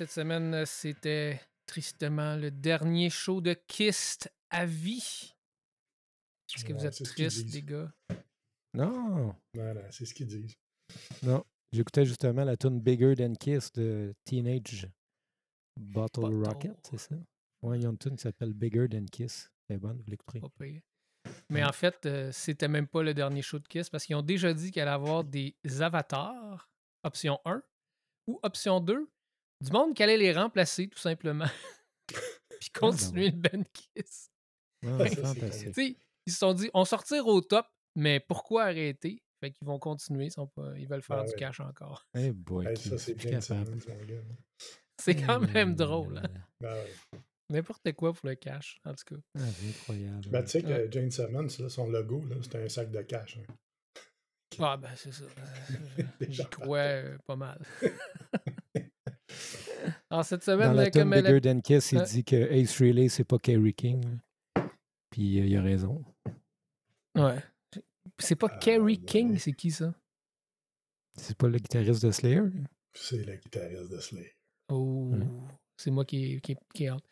Et oui, cette semaine, c'était tristement le dernier show de Kiss à vie. Est-ce que vous êtes tristes, les gars? Non, Voilà, c'est ce qu'ils disent. non. J'écoutais justement la tune Bigger Than Kiss de Teenage Bottle Bottle. Rocket, c'est ça? Ouais, il y a une tune qui s'appelle Bigger Than Kiss. C'est bonne, vous l'écouterez. Mais en fait, euh, c'était même pas le dernier show de Kiss parce qu'ils ont déjà dit qu'il allait avoir des avatars, option 1, ou option 2, du monde qui allait les remplacer tout simplement. Puis ben continuer le band Kiss. Ah, Ça, c'est c'est fantastique. Tu sais, ils se sont dit, on sortir au top, mais pourquoi arrêter? Fait qu'ils vont continuer, ils, sont pas, ils veulent faire Ah du ouais. cash encore. Eh boy, Hey, ça, c'est plus bien capable. Simmons, mon gars. C'est quand même drôle, hein? Ben ouais. N'importe quoi pour le cash, en tout cas. Ah, c'est incroyable. Ben, tu sais que Ouais. Jane Simmons, là, son logo, là, c'est un sac de cash. hein. Ah, ben, c'est ça. Euh, J'y crois euh, pas mal. Alors, cette Dans semaine, la euh, tune comme elle Bigger Than Kiss, il dit que Ace Frehley, c'est pas Kerry King. Puis euh, il a raison. Ouais. C'est pas Kerry King, c'est qui ça? C'est pas le guitariste de Slayer? C'est le guitariste de Slayer. Oh, c'est moi qui, qui, qui ai hâte.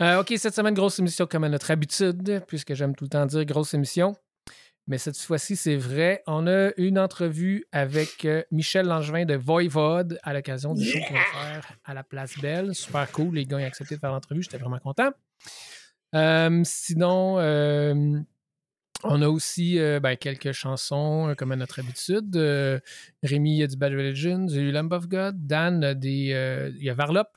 Euh, OK, cette semaine, grosse émission comme à notre habitude, puisque j'aime tout le temps dire grosse émission. Mais cette fois-ci, c'est vrai. On a une entrevue avec euh, Michel Langevin de Voivode à l'occasion du show qu'on va faire à la Place Belle. Super cool. Les gars ont accepté de faire l'entrevue. J'étais vraiment content. Euh, sinon, euh, on a aussi euh, ben, quelques chansons, comme à notre habitude. Rémi, il y a du Bad Religion, du Lamb of God. Dan, a des, il y a Varlop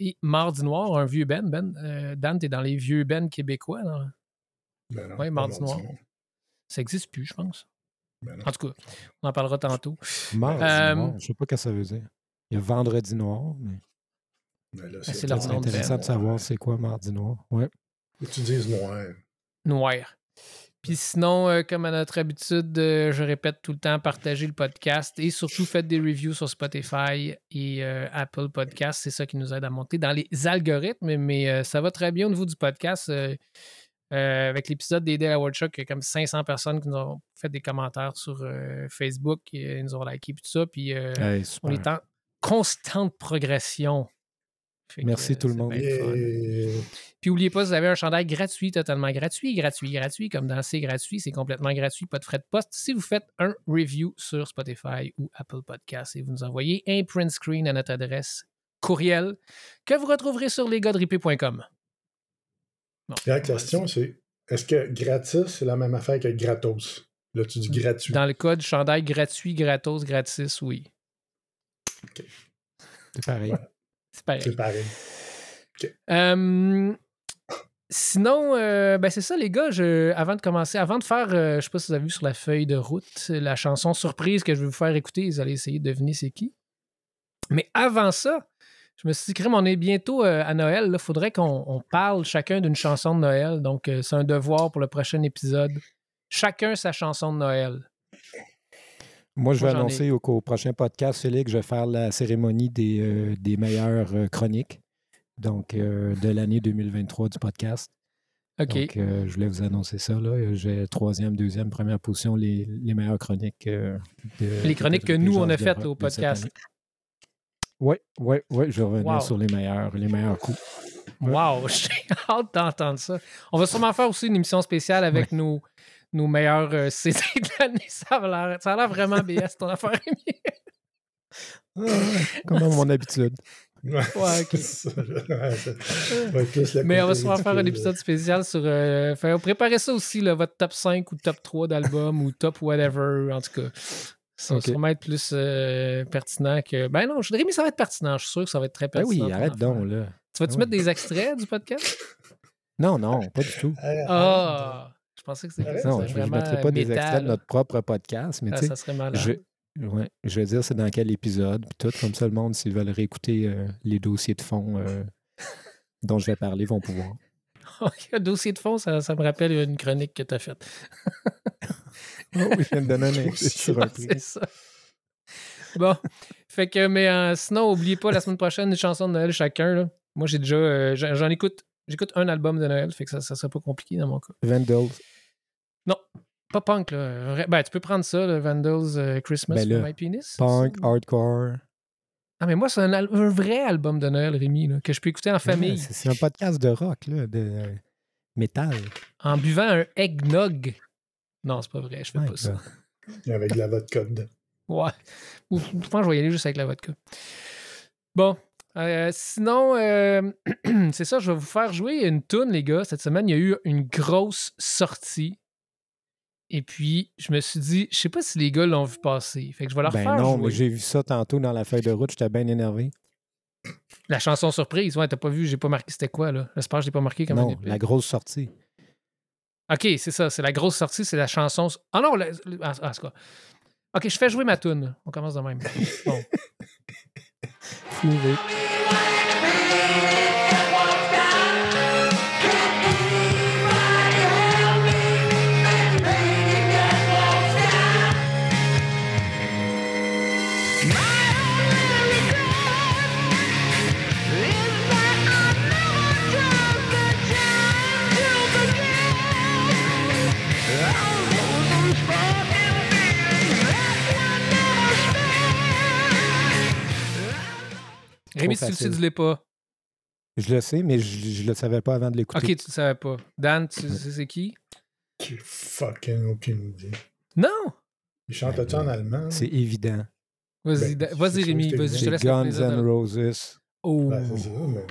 et Mardi Noir, un vieux Ben. ben Dan, t'es dans les vieux Ben québécois. Ben pas Mardi Noir. Ça n'existe plus, je pense. Ben. En tout cas, on en parlera tantôt. Mardi Euh, noir, je sais pas ce que ça veut dire. Il y a Vendredi noir, mais Ben là, c'est de intéressant de savoir c'est quoi Mardi noir? Ouais. Que Tu dises noir. Noir. Puis sinon, euh, comme à notre habitude, euh, je répète tout le temps, partagez le podcast et surtout faites des reviews sur Spotify et euh, Apple Podcast. C'est ça qui nous aide à monter dans les algorithmes. Mais euh, ça va très bien au niveau du podcast. Euh, euh, avec l'épisode des Award Show, il y a comme 500 personnes qui nous ont fait des commentaires sur euh, Facebook et ils nous ont liké puis tout ça. Puis euh, Hey, on est en constante progression. Fait Merci euh, tout le monde. Puis n'oubliez pas, vous avez un chandail gratuit, totalement gratuit, gratuit, gratuit, comme dans C'est gratuit, c'est complètement gratuit, pas de frais de poste. Si vous faites un review sur Spotify ou Apple Podcasts et vous nous envoyez un print screen à notre adresse courriel que vous retrouverez sur lesgodripé.com. Bon, La question, c'est est-ce que gratis, c'est la même affaire que gratos? Là, tu dis gratuit. Dans le code chandail gratuit, gratos, gratis, oui. C'est pareil. Ouais. C'est pareil. C'est pareil. Euh, sinon, euh, ben c'est ça, les gars. Je, avant de commencer, avant de faire, euh, je sais pas si vous avez vu sur la feuille de route, la chanson surprise que je vais vous faire écouter, vous allez essayer de deviner c'est qui. Mais avant ça, je me suis dit, crème, on est bientôt euh, à Noël. Il faudrait qu'on on parle chacun d'une chanson de Noël. Donc, euh, c'est un devoir pour le prochain épisode. Chacun sa chanson de Noël. Moi, je vais Moi, j'en ai- annoncer au, au prochain podcast, Félix, je vais faire la cérémonie des, euh, des meilleures chroniques donc de l'année 2023 du podcast. OK. Donc, je voulais vous annoncer ça. J'ai troisième, deuxième, première position, les, les meilleures chroniques. de- Les chroniques que nous, on a faites au podcast. Oui, oui, oui, je vais revenir Wow. sur les meilleurs, les meilleurs coups. Wow, j'ai hâte d'entendre ça. On va sûrement faire aussi une émission spéciale avec nos, nos meilleurs euh, CD de l'année. Ça a l'air- vraiment BS ton affaire. Ah, comme à mon habitude. Ouais, ok. Mais on va sûrement faire un ridicule, épisode spécial sur. Euh, faire- préparez ça aussi, là, votre top 5 ou top 3 d'album ou top whatever, en tout cas. Ça va sûrement être plus euh, pertinent que. Ben non, je- Rémi, ça va être pertinent. Je suis sûr que ça va être très Ben pertinent. oui, ton arrête donc, là. Tu vas-tu Ah mettre oui. des extraits du podcast? Non, non, pas du tout. Ah! Je pensais que c'était Non, je ne vraiment mettrai pas des extraits de notre propre podcast, mais Ah, tu sais, ça serait malade. je, ouais, je vais dire c'est dans quel épisode, puis tout, comme ça, le monde, s'ils veulent réécouter euh, les dossiers de fond euh, dont je vais parler, vont pouvoir. Dossier de fond, ça, ça me rappelle une chronique que tu as faite. Oh, je viens de donner un indice sur un prix. C'est ça. Bon. Fait que, mais euh, sinon, oubliez pas, la semaine prochaine, une chanson de Noël chacun. là. Moi, j'ai déjà. euh, j'en écoute. J'écoute un album de Noël, fait que ça, ça serait pas compliqué dans mon cas. Vandals. Non, pas punk, là. Ben, tu peux prendre ça, le Vandals euh, Christmas Ben là, My Penis. Punk, hardcore. Ah, mais moi, c'est un, vrai album de Noël, Rémi, là, que je peux écouter en Ouais, famille C'est c'est un podcast de rock, là, de euh, métal. en buvant un eggnog. Non, c'est pas vrai, je fais Ouais, pas ça. Avec de la vodka dedans. Ouais. Ou- Je pense que je vais y aller juste avec la vodka. Bon. euh, sinon, euh, c'est ça, je vais vous faire jouer une tune, les gars. Cette semaine, il y a eu une grosse sortie. Et puis, je me suis dit, je sais pas si les gars l'ont vu passer. Fait que je vais leur Ben faire non, jouer. mais j'ai vu ça tantôt dans la feuille de route, j'étais bien énervé. La chanson surprise, ouais, t'as pas vu, j'ai pas marqué c'était quoi, là. J'espère que je l'ai pas marqué comme Non, la grosse sortie. Ok, c'est ça, c'est la grosse sortie, c'est la chanson. Ah non, la- ah, ah, c'est quoi? Ok, je fais jouer ma tune. On commence de même. Bon. Rémi, Trop tu le sais, dis-le pas. Je le sais, mais je, je le savais pas avant de l'écouter. Ok, tu le savais pas. Dan, tu sais c'est qui? J'ai fucking aucune idée. Non! Il chante-tu en allemand? C'est évident. Vas-y, Ben, Dan- c'est vas-y sûr, Rémi, vas-y, je te laisse Guns N' Roses. Oh, Ben, c'est ça, mais...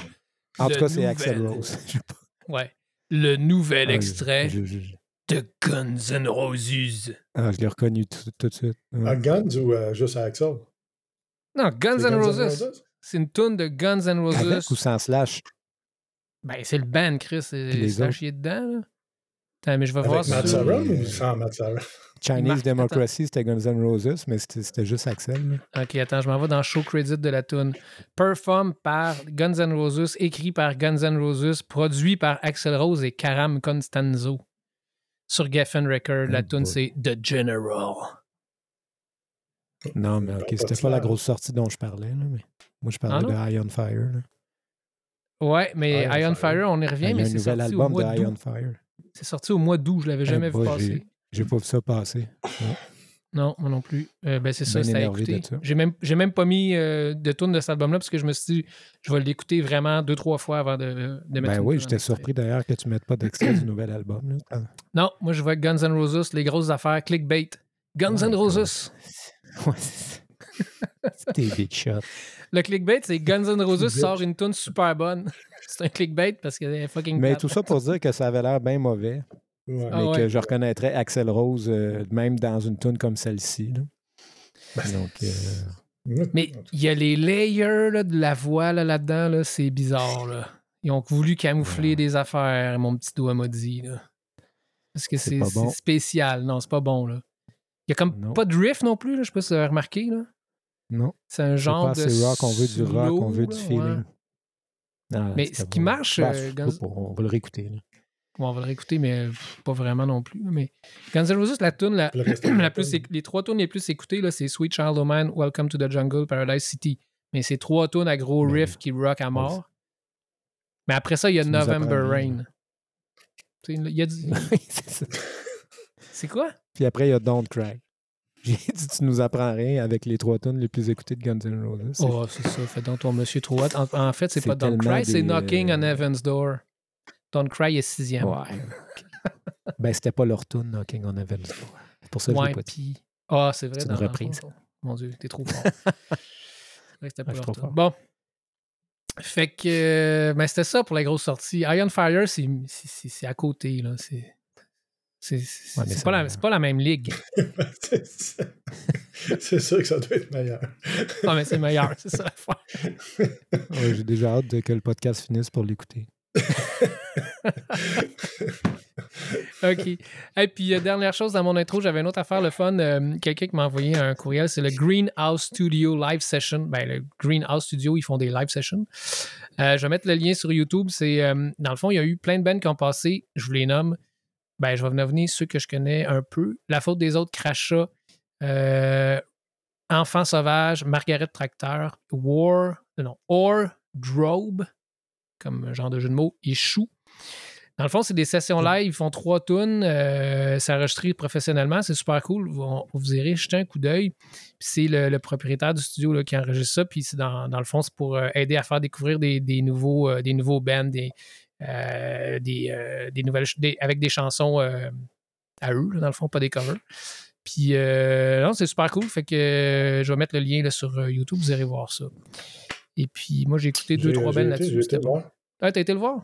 En Le tout cas, c'est Axel. Rose. Ouais. Le nouvel Ah, extrait Je, je- je- de Guns N' Roses. ah, je l'ai reconnu tout, tout de suite. Ouais. À Guns ou euh, juste à Axel? Non, Guns N' Roses? C'est une tune de Guns N' Roses. Avec ou sans slash? Ben, c'est le band, Chris. C'est à autres? chier dedans, là. Attends, mais je vais voir Matt sur... Ou sans Matt? Chinese Democracy, c'était Guns N' Roses, mais c'était juste Axel. là. Ok, attends, je m'en vais dans show credit de la tune. Perform par Guns N' Roses, écrit par Guns N' Roses, produit par Axel Rose et Karam Constanzo. Sur Geffen Record, la Oh tune c'est The General. Non, mais ok, c'était pas la slash. grosse sortie dont je parlais. Là, mais moi, je parlais Ah, de Iron Fire. là. Ouais, mais Iron Iron Fire, Fire. on y revient, mais c'est nouvel sorti au album mois d'août. Fire. C'est sorti au mois d'août, je l'avais jamais Eh vu boy, passer. j'ai- pas vu ça passer. Non, moi non plus. Euh, ben c'est ça, ça. J'ai même, j'ai même pas mis euh, de tune de cet album-là parce que je me suis dit, je vais l'écouter vraiment deux, trois fois avant de, de mettre Ben oui, j'étais surpris d'ailleurs que tu mettes pas d'extrait du nouvel album. là. Ah, Non, moi je vois Guns N' Roses, les grosses affaires, clickbait. Guns Ouais, N' Roses. Ouais, C'était big shot. Le clickbait, c'est Guns N' Roses sort une tune super bonne. c'est un clickbait parce qu'elle est fucking Mais plate. tout ça pour dire que ça avait l'air bien mauvais, Ouais. Ah mais ouais. que je reconnaîtrais Axel Rose euh, même dans une tune comme celle-ci. Ben, Donc, euh, Mais il y a les layers là, de la voix là, là-dedans, là, c'est bizarre. Là. Ils ont voulu camoufler Ouais. des affaires, mon petit doigt m'a dit. Là. Parce que C'est bon. spécial. Non, c'est pas bon. Là. Il y a comme Non. pas de riff non plus, là, je sais pas si vous avez remarqué. Là. Non, C'est un c'est genre pas de. assez rock, on veut du rock, on veut du feeling. ouais. Ah, Mais ce qui bon. marche, Ben, euh, Guns- pas, on va le réécouter. là. Bon, on va le réécouter, mais pff, pas vraiment non plus. Mais Guns N' Roses, la tune la, Le plus, les trois tunes les plus écoutées, là, c'est Sweet Child O' Mine, Welcome to the Jungle, Paradise City. Mais c'est trois tunes à gros Mais- riff qui rock à mort. Mais après ça, il y a November Rain. Il y a du- C'est. C'est quoi? Puis après, il y a Don't Cry. J'ai dit, tu nous apprends rien avec les trois tunes les plus écoutées de Guns N' Roses. Oh, c'est ça. Fais donc ton monsieur trop. En, en fait, c'est pas Don't Cry, c'est Knocking on euh, Heaven's Door. Don't Cry est sixième. Ouais. ben, c'était pas leur tune, Knocking on Heaven's Door. C'est pour ça que je Ouais, l'ai pas dit. Ah, c'est vrai. C'est une reprise. fond, Mon Dieu, t'es trop fort. c'était pas Ouais, trop fort. Bon. Fait que, euh, ben, c'était ça pour la grosse sortie. Iron Fire, c'est à côté, là. C'est c'est- Ouais, pas, pas la même ligue. c'est sûr que ça doit être meilleur. Non, mais c'est meilleur, c'est ça l'affaire. Ouais, J'ai déjà hâte de que le podcast finisse pour l'écouter. OK. Et puis, euh, dernière chose dans mon intro, j'avais une autre affaire, le fun. euh, Quelqu'un qui m'a envoyé un courriel, c'est le Greenhouse Studio Live Session. Ben, le Greenhouse Studio, ils font des live sessions. Euh, je vais mettre le lien sur YouTube. C'est, dans le fond, il y a eu plein de bands qui ont passé. Je vous les nomme. Ben, je vais venir venir ceux que je connais un peu. La faute des autres, Crachat, euh, Enfant sauvage, Margaret Tracteur, War, non, Or, Drobe, comme genre de jeu de mots, et Chou. Dans le fond, c'est des sessions live. Ils font trois tunes. Euh, c'est enregistré professionnellement. C'est super cool. Vous, vous irez jeter un coup d'œil. C'est le, le propriétaire du studio là, qui enregistre ça. Puis c'est dans, dans le fond, c'est pour euh, aider à faire découvrir des, des nouveaux, euh, des nouveaux bands, des, euh, des, euh, des nouvelles, des- avec des chansons euh, à eux, dans le fond, pas des covers. Puis non, c'est super cool. Fait que je vais mettre le lien là, sur YouTube, vous irez voir ça. Et puis moi, j'ai écouté deux, trois été- là-dessus. j'ai bon. Ah, t'as été le voir?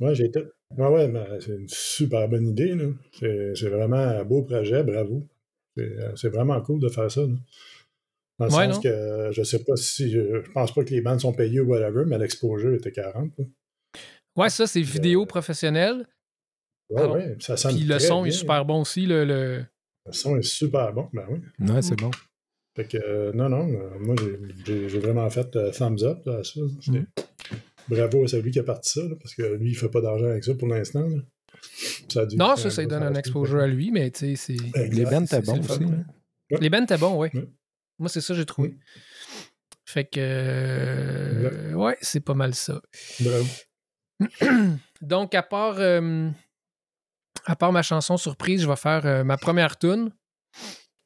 Ouais, j'ai été. Ouais, ouais, c'est une super bonne idée. C'est c'est vraiment un beau projet, bravo. C'est c'est vraiment cool de faire ça. là. Dans le Ouais, sens non? que je sais pas si. Je pense pas que les bandes sont payées ou whatever, mais l'exposure était 40. là. Ouais, ça, c'est vidéo professionnelle. Ouais, ouais, ça sonne Puis le très son est super bon aussi. Le, le- Le son est super bon, ben oui. Ouais, c'est bon. Fait que, euh, non, non, euh, moi, j'ai- vraiment fait euh, thumbs up là, à ça. C'est- Mm. Bravo à celui qui a parti ça, là, parce que lui, il fait pas d'argent avec ça pour l'instant. Non, ça, ça donne un exposure à lui, mais tu sais, c'est. Les bands le fun. aussi. là. Les bands étaient bons, ouais. Ouais. Moi, c'est ça que j'ai trouvé. Fait que. euh, ouais, c'est pas mal ça. Bravo. Donc, à part, euh, à part ma chanson surprise, je vais faire euh, ma première tune.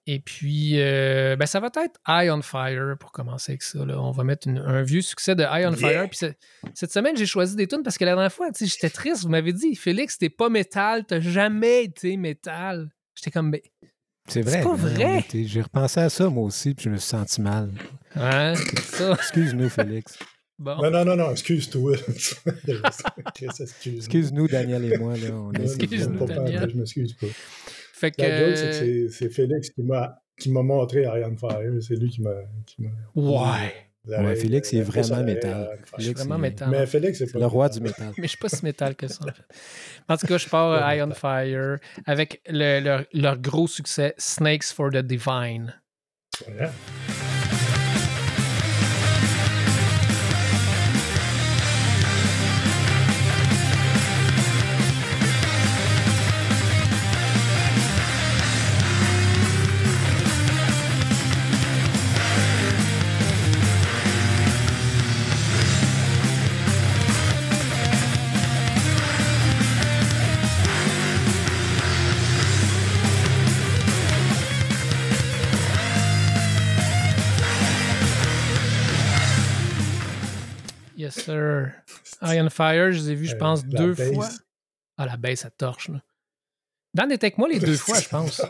Et puis, euh, ben, ça va être Eye on Fire pour commencer avec ça. là. On va mettre une- un vieux succès de Eye on Yeah. Fire. Puis c'est- cette semaine, j'ai choisi des tunes parce que la dernière fois, j'étais triste. Vous m'avez dit, Félix, t'es pas métal, t'as jamais été métal. J'étais comme, ben, C'est vrai. pas hein, vrai. J'ai repensé à ça, moi aussi, puis je me suis senti mal. hein, c'est ça. Excuse-nous, Félix. Bon. Non, non, non, non, excuse-toi. Excuse. Excuse-nous, Daniel et moi. Là, on Excuse-nous, pas- Daniel. Je m'excuse pas. Fait que. La joke, c'est que c'est- Félix qui m'a qui m'a montré Iron Fire. C'est lui qui m'a. qui m'a- Ouais. Ouais, Félix, il est à vraiment métal. à Iron Fire. Je suis Félix, vraiment métal. Mais Félix, c'est pas le roi métal. du métal. Mais je suis pas si métal que ça, en fait. En tout cas, je pars euh, Eye on Fire avec le- leur, leur gros succès Snakes for the Divine. Ouais. Sir. Eye on Fire, je les ai vus, je Euh, pense, deux fois. Ah, la baisse, ça torche, là. Dan était avec moi les deux fois, je pense.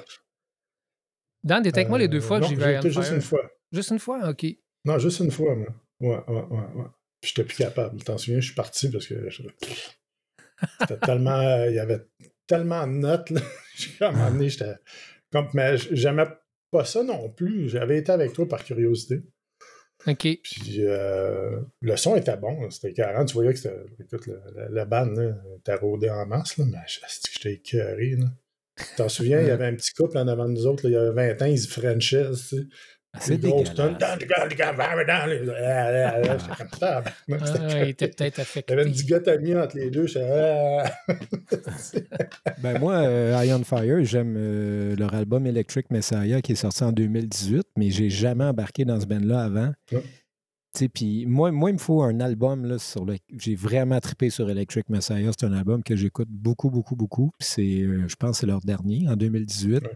Dan était avec moi les deux Euh, fois que j'ai vu j'ai Eye on été juste une fois. Juste une fois? OK. Non, juste une fois, moi. Ouais, ouais, ouais, ouais. Puis j'étais plus capable. T'en souviens, je suis parti parce que c'était tellement. euh, Il y avait tellement de notes. J'ai comme amené, j'étais. Comme, mais j'aimais pas ça non plus. J'avais été avec toi par curiosité. OK. Puis euh, le son était bon, c'était 40. Tu voyais que c'était. Écoute, la, la bande était rodée en masse, là, mais j'étais écœuré. Là. T'en souviens, il y avait un petit couple en avant de nous autres, là, il y avait 20 ans, ils se frenchaient, tu sais. C'est dégueulasse. Ah, ah, ah. Ah, il était peut-être Il y affecté. avait une dichotomie entre les deux. ah. Ben moi, euh, Eye on Fire, j'aime euh, leur album Electric Messiah qui est sorti en 2018, mais j'ai jamais embarqué dans ce band-là avant. Puis moi, moi, il me faut un album là, sur le. J'ai vraiment trippé sur Electric Messiah. C'est un album que j'écoute beaucoup, beaucoup, beaucoup. Puis c'est, euh, je pense que c'est leur dernier en 2018. Ouais.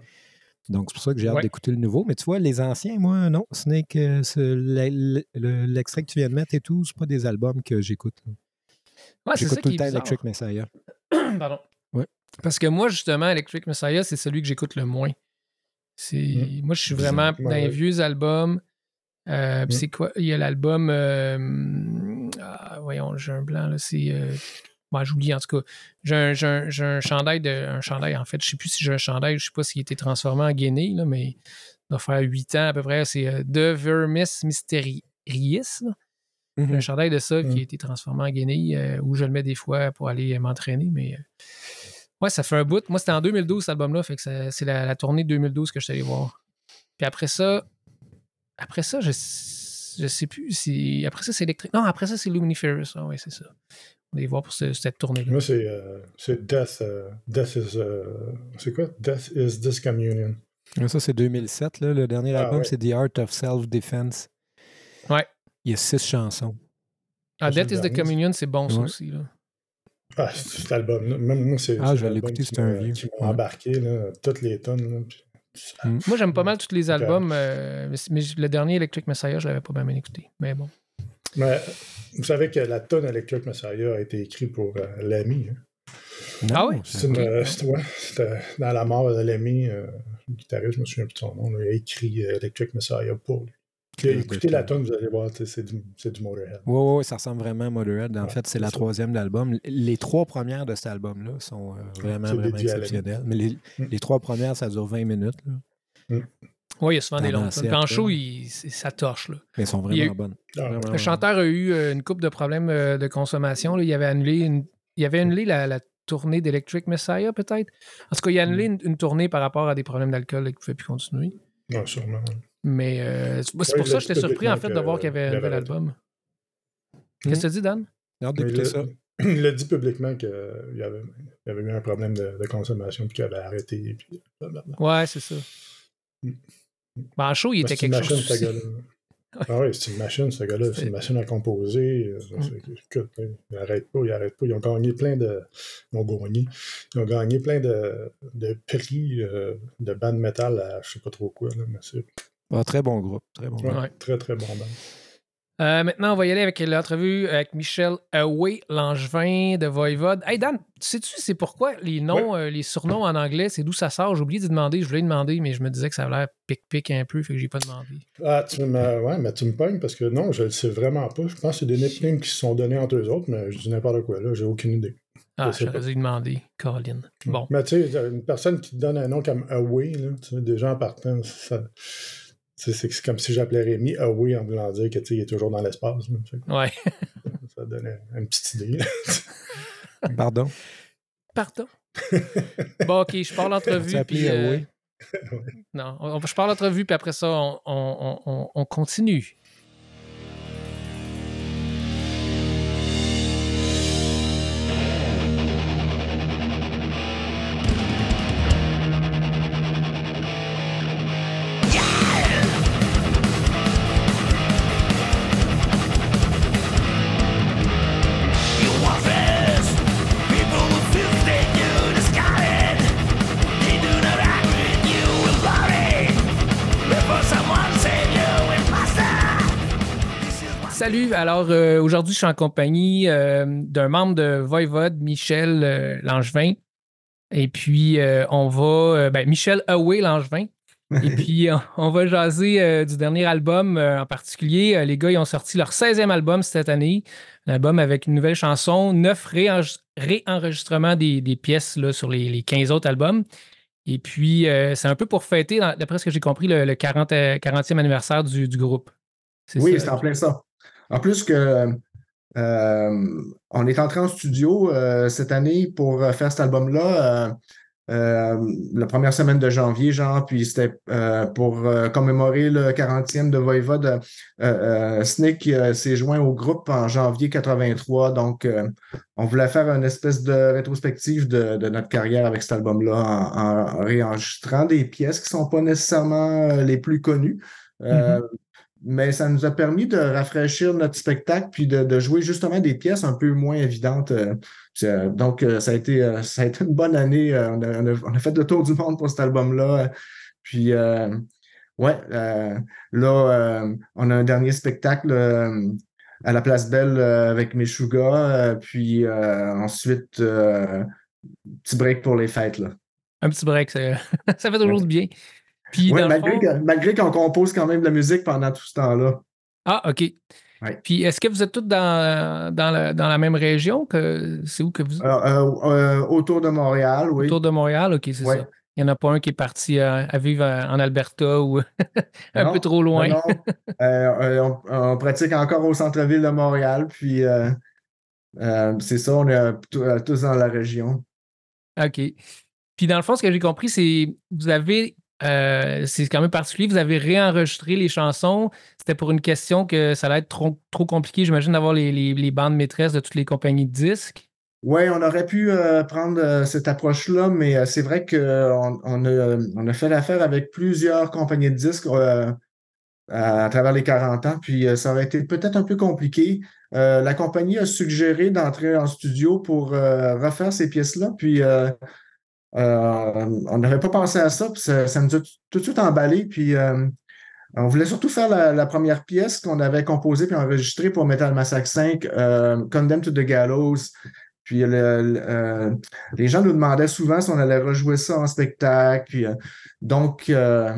Donc c'est pour ça que j'ai hâte Ouais. d'écouter le nouveau. Mais tu vois, les anciens, moi, non. Snake, euh, ce- le- le- l'extrait que tu viens de mettre et tout, c'est pas des albums que j'écoute. Ouais, j'écoute tout qui le temps. Electric Messiah. Pardon. Ouais. Parce que moi, justement, Electric Messiah, c'est celui que j'écoute le moins. Mm. Moi, je suis vraiment dans les vieux albums. Euh, Mm. c'est quoi? Il y a l'album. euh, ah, voyons, j'ai un blanc, là. C'est. Moi, j'oublie en tout cas. J'ai un, chandail de. Un chandail, en fait. Je sais plus si j'ai un chandail, je sais pas s'il a été transformé en guinée, là, mais il doit faire 8 ans à peu près. C'est euh, De Vermis Mysteriis. Mhm. un chandail de ça Mm. qui a été transformé en guenille, euh, où je le mets des fois pour aller euh, m'entraîner, mais euh, ouais, ça fait un bout. Moi, c'était en 2012, cet album-là, fait que c'est la, la tournée de 2012 que je suis allé voir. Puis après ça, après ça, je, je sais plus si. Après ça, c'est électrique. Non, après ça, c'est Luminiferous. Ah, oui, c'est ça. On va aller voir pour ce- cette tournée-là. Moi, c'est euh, c'est Death. euh, Death is. euh, c'est quoi? Death is Discommunion. Ça, c'est 2007. Là. Le dernier Ah, album, ouais. c'est The Art of Self-Defense. Ouais. Il y a six chansons. Ah, Death is the. Communion, c'est bon, ça Ouais. aussi. Là. Ah, cet album-là. Même moi, c'est. Ah, je vais l'album l'écouter, c'est un vieux. Qui Ouais. m'a embarqué, là, toutes les tonnes. là, puis Moi, j'aime pas mal tous les albums, euh, mais, mais le dernier Electric Messiah, je l'avais pas bien écouté. Mais bon. Mais vous savez que la tonne Electric Messiah a été écrite pour euh, Lemmy. hein. Ah oui? C'est une, euh, ouais, c'était dans la mort de Lemmy, euh, le guitariste, je me souviens plus de son nom, là, il a écrit euh, Electric Messiah pour lui. Écoutez la tonne, vous allez voir, c'est du, c'est du Motorhead. Oui, oui, ça ressemble vraiment à Motorhead. En Ouais, fait, c'est la ça. troisième de l'album. Les trois premières de cet album-là sont euh, vraiment, vraiment exceptionnelles. Mais les, Mm. les trois premières, ça dure 20 minutes. là. Oui, il y a souvent des longues. Puis en show, il- ça torche. Là. Mais elles sont vraiment eu- bonnes. Ah, Vraiment, Le chanteur a eu euh, une coupe de problèmes euh, de consommation. là. Il avait annulé, une... il avait annulé la, la tournée d'Electric Messiah, peut-être. En tout cas, il a annulé une, une tournée par rapport à des problèmes d'alcool et qu'il ne pouvait plus continuer. ouais, sûrement. Mais euh, c'est Ouais, pour ça que j'étais surpris en fait de voir qu'il y avait un nouvel album. Qu'est-ce que tu dis, Dan? D'écouter il ça. a- Il a dit publiquement qu'il avait, il avait eu un problème de, de consommation puis qu'il avait arrêté. Puis blablabla. Ouais, c'est ça. Mm. En show, il Mais était c'est une quelque machine, chose. ce. Ah oui, c'est une machine, ce gars-là. C'est une machine à composer. Mm. il n'arrête pas, il arrête pas. Ils ont gagné plein de. Ils ont gagné. Ils ont gagné plein de, de prix euh, de band metal à je sais pas trop quoi. Là, mais Ah, très bon groupe. Très bon Ouais. très très bon band. Euh, maintenant, on va y aller avec l'entrevue avec Michel Away, Langevin de Voivode. Hey Dan, sais-tu c'est pourquoi les noms, euh, les surnoms en anglais, c'est d'où ça sort? J'ai oublié de demander, je voulais demander, mais je me disais que ça avait l'air pic-pic un peu, fait que j'ai pas demandé. Ah, tu me, ouais, mais tu me pognes parce que non, je le sais vraiment pas. Je pense que c'est des nicknames qui se sont donnés entre eux autres, mais je dis n'importe quoi là, j'ai aucune idée. Ah, j'aurais dû demander, Caroline. Bon. Mais tu sais, une personne qui te donne un nom comme Away, là, tu sais, déjà en partant, ça. C'est comme si j'appelais Rémi Away en voulant dire que tu sais, il est toujours dans l'espace. Ouais. Ça donne un- une petite idée. Pardon? Pardon? bon, ok, je pars l'entrevue. Puis, euh, Away? Non, on- je pars l'entrevue, puis après ça, on, on- on- on continue. Salut, alors euh, aujourd'hui, je suis en compagnie euh, d'un membre de Voivode, Michel euh, Langevin. Et puis, on va. ben, Michel Away Langevin. Et puis, on, on va jaser du dernier album en particulier. Les gars, ils ont sorti leur 16e album cette année. Un album avec une nouvelle chanson, neuf réenre- réenregistrements des, des pièces là, sur les, les 15 autres albums. Et puis, euh, c'est un peu pour fêter, d'après ce que j'ai compris, le, le 40, euh, 40e anniversaire du, du groupe. Oui, c'est en plein ça. En plus que euh, on est entré en studio euh, cette année pour euh, faire cet album-là. la première semaine de janvier, genre, puis c'était pour commémorer le 40e de Voivode. Snick s'est joint au groupe en janvier 83, donc on voulait faire une espèce de rétrospective de, notre carrière avec cet album-là en, en réenregistrant des pièces qui ne sont pas nécessairement les plus connues. Euh, mais ça nous a permis de rafraîchir notre spectacle puis de, de jouer justement des pièces un peu moins évidentes. euh, c'est- donc, euh, ça, a été, euh, ça a été une bonne année. euh, On a, on fait le tour du monde pour cet album-là. euh, Puis, euh, ouais, euh, là, euh, on a un dernier spectacle euh, à la Place Belle euh, avec Meshuga. euh, puis euh, ensuite, euh, petit break pour les fêtes. Là. Un petit break, ça, ça fait toujours du bien. Puis, Ouais, malgré fond- que- malgré qu'on compose quand même de la musique pendant tout ce temps-là. Ah, OK. Ouais. Puis, est-ce que vous êtes tous dans, dans, la, dans la même région? que C'est où que vous êtes? Euh, euh, autour de Montréal, oui. Autour de Montréal? OK, c'est Ouais. ça. Il n'y en a pas un qui est parti à vivre en Alberta ou un Non, peu trop loin. Non. Euh, on, on pratique encore au centre-ville de Montréal, puis c'est ça, on est tous dans la région. OK. Puis, dans le fond, ce que j'ai compris, c'est vous avez. Euh, c'est quand même particulier. Vous avez réenregistré les chansons. C'était pour une question que ça allait être trop, compliqué, j'imagine, d'avoir les, bandes maîtresses de toutes les compagnies de disques. Oui, on aurait pu euh, prendre euh, cette approche-là, mais c'est vrai qu'on on a, a fait l'affaire avec plusieurs compagnies de disques à, travers les 40 ans, puis ça aurait été peut-être un peu compliqué. La compagnie a suggéré d'entrer en studio pour refaire ces pièces-là, puis on n'avait pas pensé à ça, puis ça, nous a tout de suite emballé. Puis euh, on voulait surtout faire la, première pièce qu'on avait composée puis enregistrée pour Metal Massacre 5, euh, Condemned to the Gallows. Puis euh, les gens nous demandaient souvent si on allait rejouer ça en spectacle. Euh, donc, euh,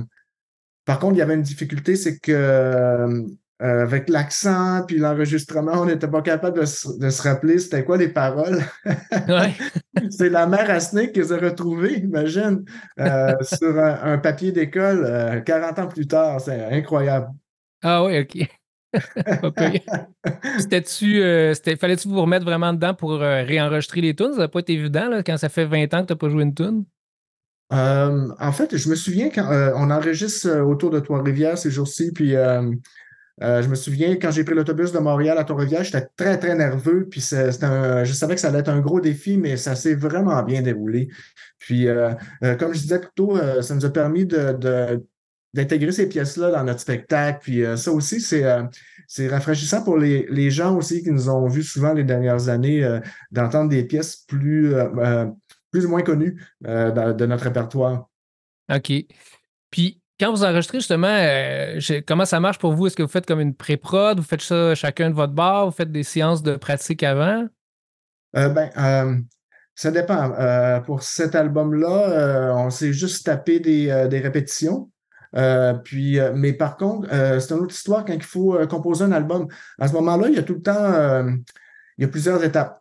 par contre, il y avait une difficulté, c'est que euh, avec l'accent puis l'enregistrement, on n'était pas capable de, se- de se rappeler c'était quoi les paroles. Ouais. C'est la mère à Snake qui les a retrouvées, imagine, euh, sur un, un papier d'école euh, 40 ans plus tard. C'est incroyable. Ah oui, OK. C'était-tu. euh, c'était- Fallait-tu vous remettre vraiment dedans pour euh, réenregistrer les tunes? Ça n'a pas été évident là, quand ça fait 20 ans que tu n'as pas joué une tune? Euh, en fait, je me souviens quand euh, on enregistre euh, autour de Trois-Rivières ces jours-ci, puis euh, je me souviens quand j'ai pris l'autobus de Montréal à Trois-Rivières, j'étais très, très nerveux, puis je savais que ça allait être un gros défi, mais ça s'est vraiment bien déroulé. Puis, euh, euh, comme je disais plus tôt, ça nous a permis de, de- d'intégrer ces pièces-là dans notre spectacle. Puis ça aussi, c'est rafraîchissant pour les, gens aussi qui nous ont vus souvent les dernières années, d'entendre des pièces plus, plus ou moins connues dans- de notre répertoire. OK. Puis, quand vous enregistrez, justement, euh, comment ça marche pour vous? Est-ce que vous faites comme une pré-prod? Vous faites ça chacun de votre bar? Vous faites des séances de pratique avant? Euh, ben, euh, ça dépend. Pour cet album-là, on s'est juste tapé des, répétitions. Puis, mais par contre, c'est une autre histoire quand il faut composer un album. À ce moment-là, il y a tout le temps, il y a plusieurs étapes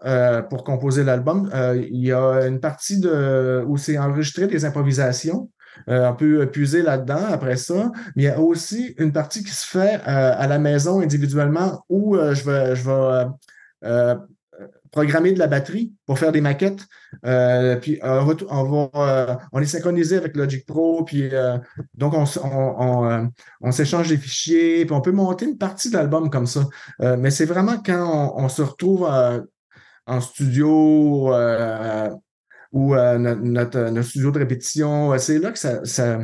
pour composer l'album. Il y a une partie de, où c'est enregistré des improvisations. Euh, on peut puiser là-dedans après ça. Mais il y a aussi une partie qui se fait euh, à la maison individuellement où euh, je vais, je vais euh, euh, programmer de la batterie pour faire des maquettes. Euh, puis euh, on, va, euh, est synchronisé avec Logic Pro, puis euh, donc on, on, on, euh, s'échange des fichiers, puis on peut monter une partie d'album comme ça. Euh, mais c'est vraiment quand on, se retrouve euh, en studio euh, ou euh, notre, notre, notre studio de répétition, euh, c'est là que ça, ça-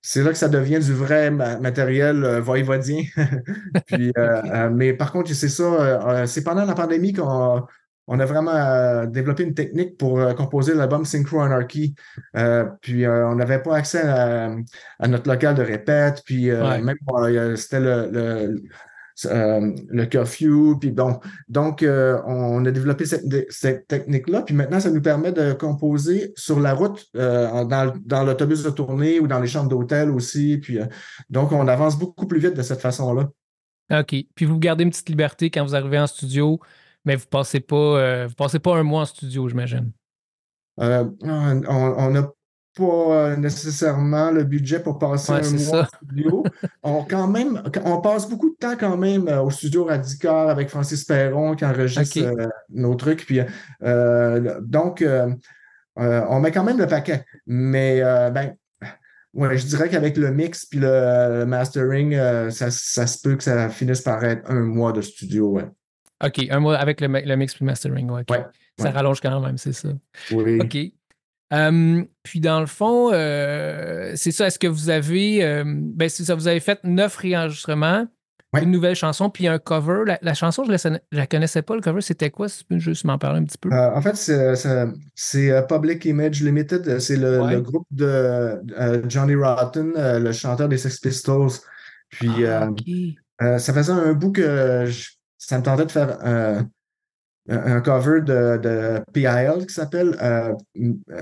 c'est là que ça devient du vrai ma- matériel euh, voïvodien. Puis, euh, euh, mais par contre, c'est ça, euh, euh, c'est pendant la pandémie qu'on on a vraiment euh, développé une technique pour euh, composer l'album Synchro Anarchy. Euh, puis euh, on n'avait pas accès à, à notre local de répète. Puis euh, Ouais. même euh, c'était le, le, euh, le curfew. Puis bon, donc euh, on a développé cette, cette technique-là. Puis maintenant, ça nous permet de composer sur la route, euh, dans, dans l'autobus de tournée ou dans les chambres d'hôtel aussi. Puis donc on avance beaucoup plus vite de cette façon-là. OK. Puis vous gardez une petite liberté quand vous arrivez en studio, mais vous passez pas, vous passez pas un mois en studio, j'imagine? Euh, on on pas euh, nécessairement le budget pour passer Ouais, un mois ça. en studio. On, quand même, on passe beaucoup de temps quand même euh, au studio Radicar avec Francis Perron qui enregistre euh, nos trucs. Puis, euh, donc, euh, on met quand même le paquet. Mais ben, ouais, je dirais qu'avec le mix puis le, mastering, ça, ça se peut que ça finisse par être un mois de studio. Ouais. OK. Un mois avec le, le mix puis mastering. ouais, OK. Ouais, Ça rallonge quand même, c'est ça. Oui. OK. Hum, puis dans le fond, euh, c'est ça. Est-ce que vous avez. euh, ben, c'est ça, vous avez fait neuf réenregistrements, Ouais. une nouvelle chanson, puis un cover. La, la chanson, je ne la connaissais pas. Le cover, c'était quoi? Si tu peux juste m'en parler un petit peu. Euh, en fait, c'est euh, Public Image Limited. C'est le, Ouais. le groupe de Johnny Rotten, le chanteur des Sex Pistols. Puis, Ah, ça faisait un bout que je- ça me tentait de faire un, cover de, de PIL qui s'appelle. euh,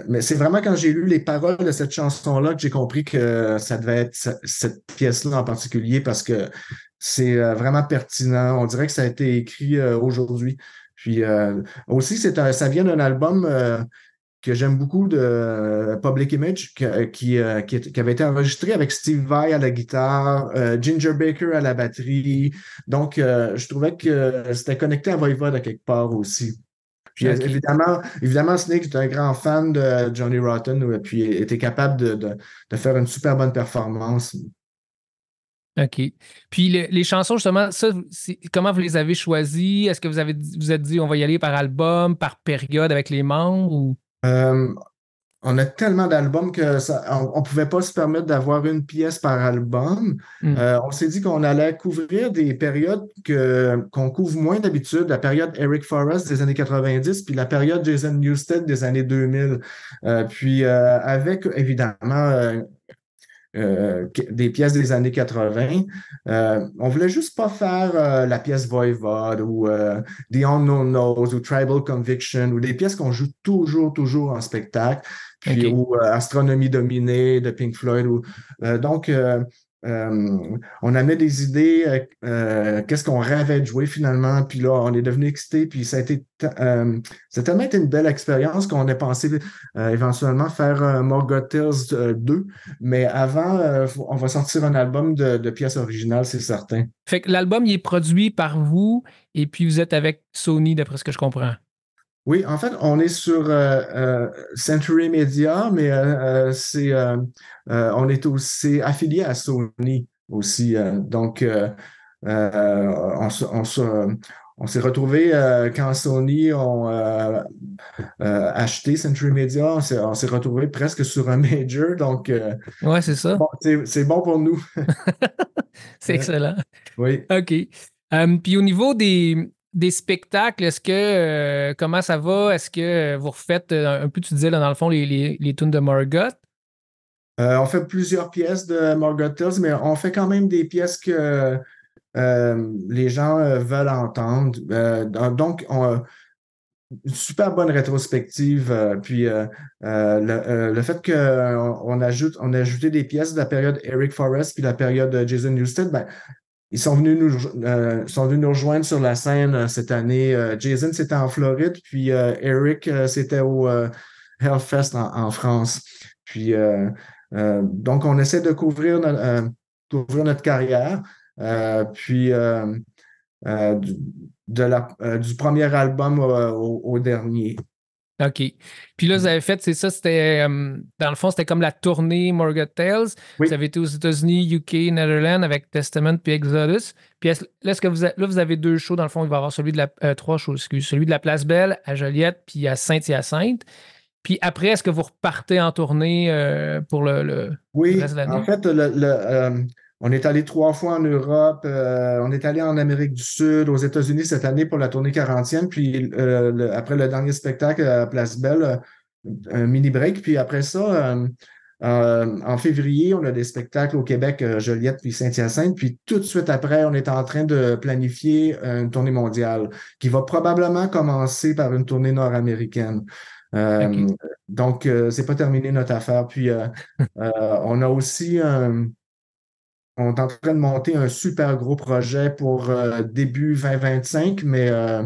mais c'est vraiment quand j'ai lu les paroles de cette chanson-là que j'ai compris que ça devait être ce- cette pièce-là en particulier parce que c'est euh, vraiment pertinent. On dirait que ça a été écrit euh, aujourd'hui. Puis euh, aussi, c'est ça vient d'un album euh, que j'aime beaucoup de euh, Public Image, que- euh, qui, euh, qui, avait été enregistré avec Steve Vai à la guitare, euh, Ginger Baker à la batterie. Donc, euh, je trouvais que c'était connecté à Voivod à quelque part aussi. Puis évidemment, évidemment, Snake est un grand fan de Johnny Rotten, puis était capable de, de- de faire une super bonne performance. OK. Puis le- les chansons, justement, ça, comment vous les avez choisies? Est-ce que vous avez dit- vous êtes dit on va y aller par album, par période avec les membres ou? Euh, on a tellement d'albums que ça, on ne pouvait pas se permettre d'avoir une pièce par album. Mm. Euh, on s'est dit qu'on allait couvrir des périodes que, qu'on couvre moins d'habitude, la période Eric Forrest des années 90, puis la période Jason Newsted des années 2000. Euh, puis euh, avec évidemment euh, des pièces des années 80. Euh, on voulait juste pas faire euh, la pièce Voivode ou euh, The Unknown Knows ou Tribal Conviction ou des pièces qu'on joue toujours, toujours en spectacle. Puis, ou Astronomie dominée de Pink Floyd. Ou, donc, on avait des idées, euh, euh, qu'est-ce qu'on rêvait de jouer finalement, puis là, on est devenu excité, puis ça a été, euh, tellement été une belle expérience qu'on a pensé euh, éventuellement faire euh, Morgoth Tales euh, 2, mais avant, euh, on va sortir un album de, de pièces originales, c'est certain. Fait que l'album, il est produit par vous et puis vous êtes avec Sony, d'après ce que je comprends. Oui, en fait, on est sur euh, euh, Century Media, mais euh, c'est on est aussi affilié à Sony aussi. donc, on, se- on se- on s'est retrouvé quand Sony ont acheté Century Media, on s'est, retrouvé presque sur un major. Donc, Ouais, c'est ça. bon, c'est, bon pour nous. C'est excellent. Oui. OK. Puis au niveau des, des spectacles, est-ce que euh, comment ça va? Est-ce que vous refaites euh, un peu, tu disais là, dans le fond, les, les, les tunes de Margot? Euh, on fait plusieurs pièces de Margot Tales, mais on fait quand même des pièces que les gens veulent entendre. Donc, on, une super bonne rétrospective. puis le, fait qu'on on ajoute, a ajouté des pièces de la période Eric Forrest puis la période de Jason Newsted, ben, ils sont venus nous, euh, sont venus nous rejoindre sur la scène euh, cette année. Euh, Jason, c'était en Floride, puis Eric, c'était au Hellfest en, en France. Puis, donc, on essaie de couvrir, couvrir notre carrière. Puis, du, de la, du premier album au dernier. OK. Puis là, vous avez fait, c'est ça, c'était, euh, dans le fond, c'était comme la tournée Margot Tales. Oui. Vous avez été aux États-Unis, UK, Netherlands avec Testament puis Exodus. Puis là, est-ce que vous, a- là, vous avez deux shows, dans le fond, il va y avoir celui de la, euh, trois shows, excuse, celui de la Place Belle à Joliette puis à Saint-Hyacinthe. Puis après, est-ce que vous repartez en tournée euh, pour le, le- Oui, Le reste de l'année? en fait, le, le, on est allé trois fois en Europe, euh, on est allé en Amérique du Sud, aux États-Unis cette année pour la tournée 40e, puis euh, le- après le dernier spectacle à Place Belle, euh, un mini break, puis après ça, euh, en février, on a des spectacles au Québec, Joliette puis Saint-Hyacinthe, puis tout de suite après, on est en train de planifier une tournée mondiale qui va probablement commencer par une tournée nord-américaine. Euh, Ok. Donc, c'est pas terminé notre affaire. Puis, on a aussi un, on est en train de monter un super gros projet pour euh, début 2025, mais euh,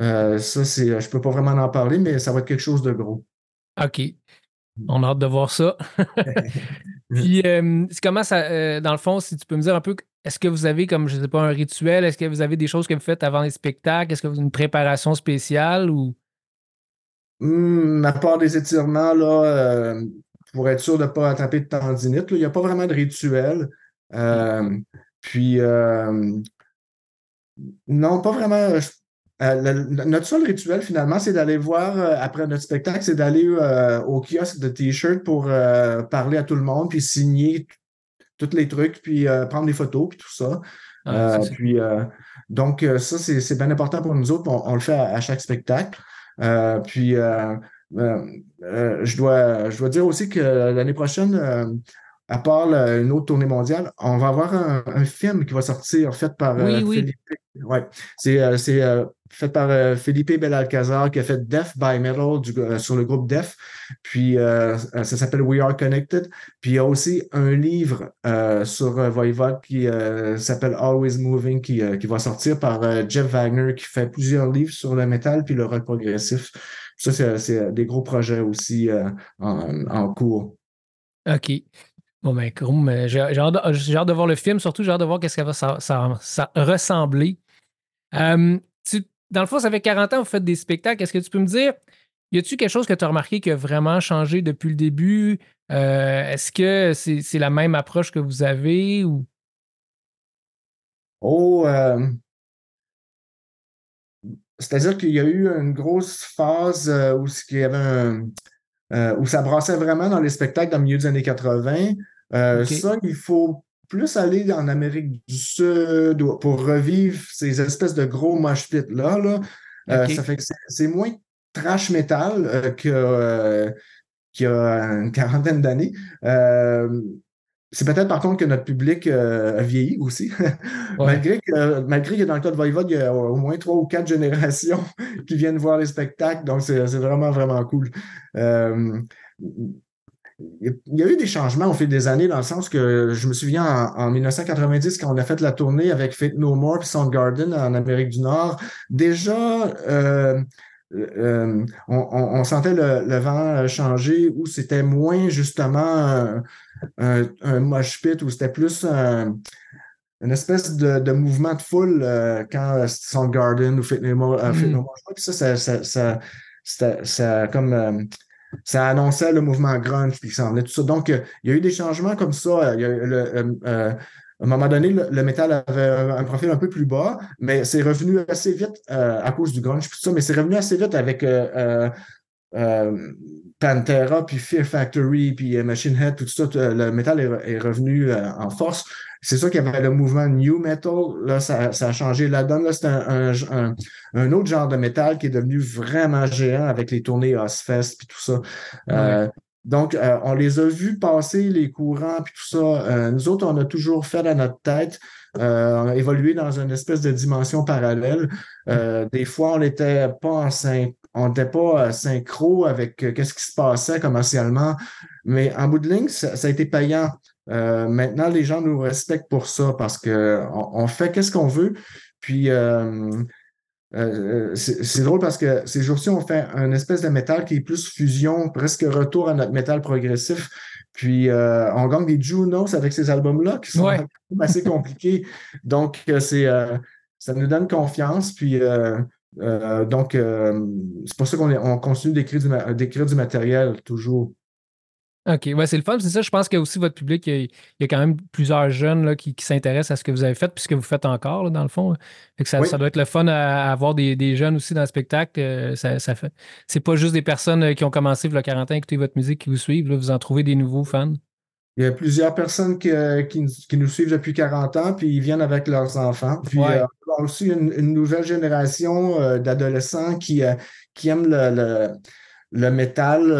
euh, ça, c'est, je peux pas vraiment en parler, mais ça va être quelque chose de gros. OK. On a hâte de voir ça. Puis, comment ça, dans le fond, si tu peux me dire un peu, est-ce que vous avez comme, je sais pas, un rituel? Est-ce que vous avez des choses que vous faites avant les spectacles? Est-ce que vous avez une préparation spéciale ou? Hum, à part des étirements, là, pour être sûr de ne pas attraper de tendinite, là, il n'y a pas vraiment de rituel. Euh, puis, euh, non, pas vraiment. je- euh, le- notre seul rituel, finalement, c'est d'aller voir, euh, après notre spectacle, c'est d'aller euh, au kiosque de t-shirts pour parler à tout le monde, puis signer tous les trucs, puis prendre des photos, puis tout ça. Ah, puis, donc, ça, c'est c'est bien important pour nous autres. On, on le fait à, à chaque spectacle. Puis, je, dois, je dois dire aussi que l'année prochaine, à part une autre tournée mondiale, on va avoir un, un film qui va sortir fait par euh, Oui, oui. Felipe. Ouais, c'est euh, c'est, euh, fait par euh, Felipe Belalcazar qui a fait Death by Metal du- euh, sur le groupe Def. Puis euh, ça s'appelle We Are Connected. Puis il y a aussi un livre euh, sur euh, Voivode qui euh, s'appelle Always Moving qui, euh, qui va sortir par euh, Jeff Wagner qui fait plusieurs livres sur le métal puis le rock progressif. Ça, c'est des gros projets aussi euh, en, en cours. OK. Bon, ben, j'ai hâte, de- voir le film, surtout j'ai hâte de voir qu'est-ce que va ça, ça- ressembler. Tu- dans le fond, ça fait 40 ans que vous faites des spectacles. Est-ce que tu peux me dire, y a-tu quelque chose que tu as remarqué qui a vraiment changé depuis le début? Euh, Est-ce que c'est la même approche que vous avez ou? Oh, euh, c'est-à-dire qu'il y a eu une grosse phase euh, où où ça brassait vraiment dans les spectacles dans le milieu des années 80. Euh. Ça, il faut plus aller en Amérique du Sud ou- pour revivre ces espèces de gros mosh pits là. là. Euh, ça fait que c'est- moins trash metal euh, euh, qu'il y a une quarantaine d'années. C'est peut-être par contre que notre public a vieilli aussi. Ouais. malgré, que, malgré que dans le cas de Voivode, il y a au moins trois ou quatre générations qui viennent voir les spectacles. Donc, c'est vraiment, vraiment cool. Il y a eu des changements au fil des années, dans le sens que je me souviens en, en 1990, quand on a fait la tournée avec Fate No More et Soundgarden en Amérique du Nord, déjà, euh, euh, on, on- on sentait le, le vent changer où c'était moins justement un, un, un mosh pit, où c'était plus un- une espèce de, de mouvement de foule euh, quand Soundgarden ou Fate No More, euh, Fate No. More ça, ça, ça, ça, ça- comme, ça annonçait le mouvement grunge, puis ça en venait tout ça. Donc, euh, il y a eu des changements comme ça. Euh, euh, à un moment donné, le, métal avait un, profil un peu plus bas, mais c'est revenu assez vite à cause du grunge, puis tout ça, mais c'est revenu assez vite avec Pantera, puis Fear Factory, puis Machine Head, tout ça. le métal est, revenu en force. C'est ça qu'il y avait le mouvement New Metal. Là, ça, ça a changé la donne. Là, c'est un, un, un- autre genre de métal qui est devenu vraiment géant avec les tournées Ozfest puis tout ça. Euh, donc, euh, on les a vus passer les courants puis tout ça. Euh, nous autres, on a toujours fait à notre tête, euh, on a évolué dans une espèce de dimension parallèle. Euh, des fois, on n'était pas en syn- on n'était pas euh, synchro avec euh, qu'est-ce qui se passait commercialement, mais en bout de ligne, ça, ça a été payant. Euh, maintenant, les gens nous respectent pour ça parce que on, fait qu'est-ce qu'on veut. Puis euh, euh, c'est drôle parce que ces jours-ci, on fait un espèce de métal qui est plus fusion, presque retour à notre métal progressif. Puis on gagne des Junos avec ces albums-là qui sont Ouais. assez compliqués. Donc, c'est ça nous donne confiance. Puis donc, c'est pour ça qu'on on continue d'écrire du, ma- d'écrire du matériel toujours. OK, ouais, c'est le fun. C'est ça, je pense que aussi votre public, il y a, il y a quand même plusieurs jeunes là, qui, qui s'intéressent à ce que vous avez fait, puis ce que vous faites encore, là, dans le fond. Fait que ça, Oui. ça doit être le fun à, à avoir des, des jeunes aussi dans le spectacle. euh, ça, ça fait. C'est pas juste des personnes euh, qui ont commencé a 40 ans à écouter votre musique qui vous suivent. là, vous en trouvez des nouveaux fans. Il y a plusieurs personnes qui, qui, nous- qui nous suivent depuis 40 ans, puis ils viennent avec leurs enfants. Puis Ouais. euh, on a aussi une, une nouvelle génération euh, d'adolescents qui, euh, qui aiment le, le, le métal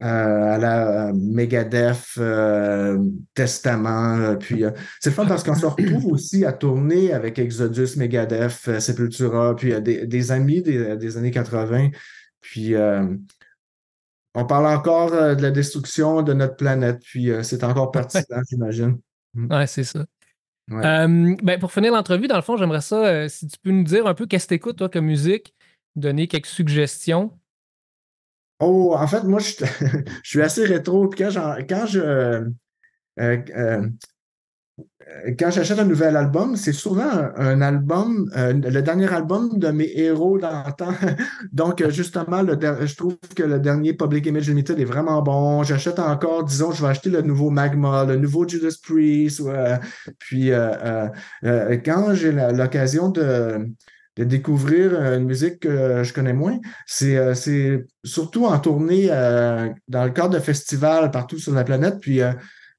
à la euh, Megadeth, euh, Testament. euh, puis euh, c'est le fun parce qu'on se retrouve aussi à tourner avec Exodus, Megadeth, euh, Sepultura, puis euh, des, des amis des, des années 80. Puis euh, on parle encore euh, de la destruction de notre planète, puis euh, c'est encore pertinent, j'imagine. Ouais, c'est ça. Ouais. Euh, ben, pour finir l'entrevue, dans le fond, j'aimerais ça, euh, si tu peux nous dire un peu qu'est-ce que tu écoutes, toi, comme musique, donner quelques suggestions. Oh, en fait, moi, je, suis assez rétro. Puis quand, quand je euh, euh, euh, quand j'achète un nouvel album, c'est souvent un, album, le dernier album de mes héros d'antan. Donc, justement, le je trouve que le dernier Public Image Limited est vraiment bon. J'achète encore, disons, je vais acheter le nouveau Magma, le nouveau Judas Priest. puis, quand j'ai l'occasion de, de découvrir une musique que je connais moins, c'est euh, c'est surtout en tournée euh, dans le cadre de festivals partout sur la planète. Puis, euh,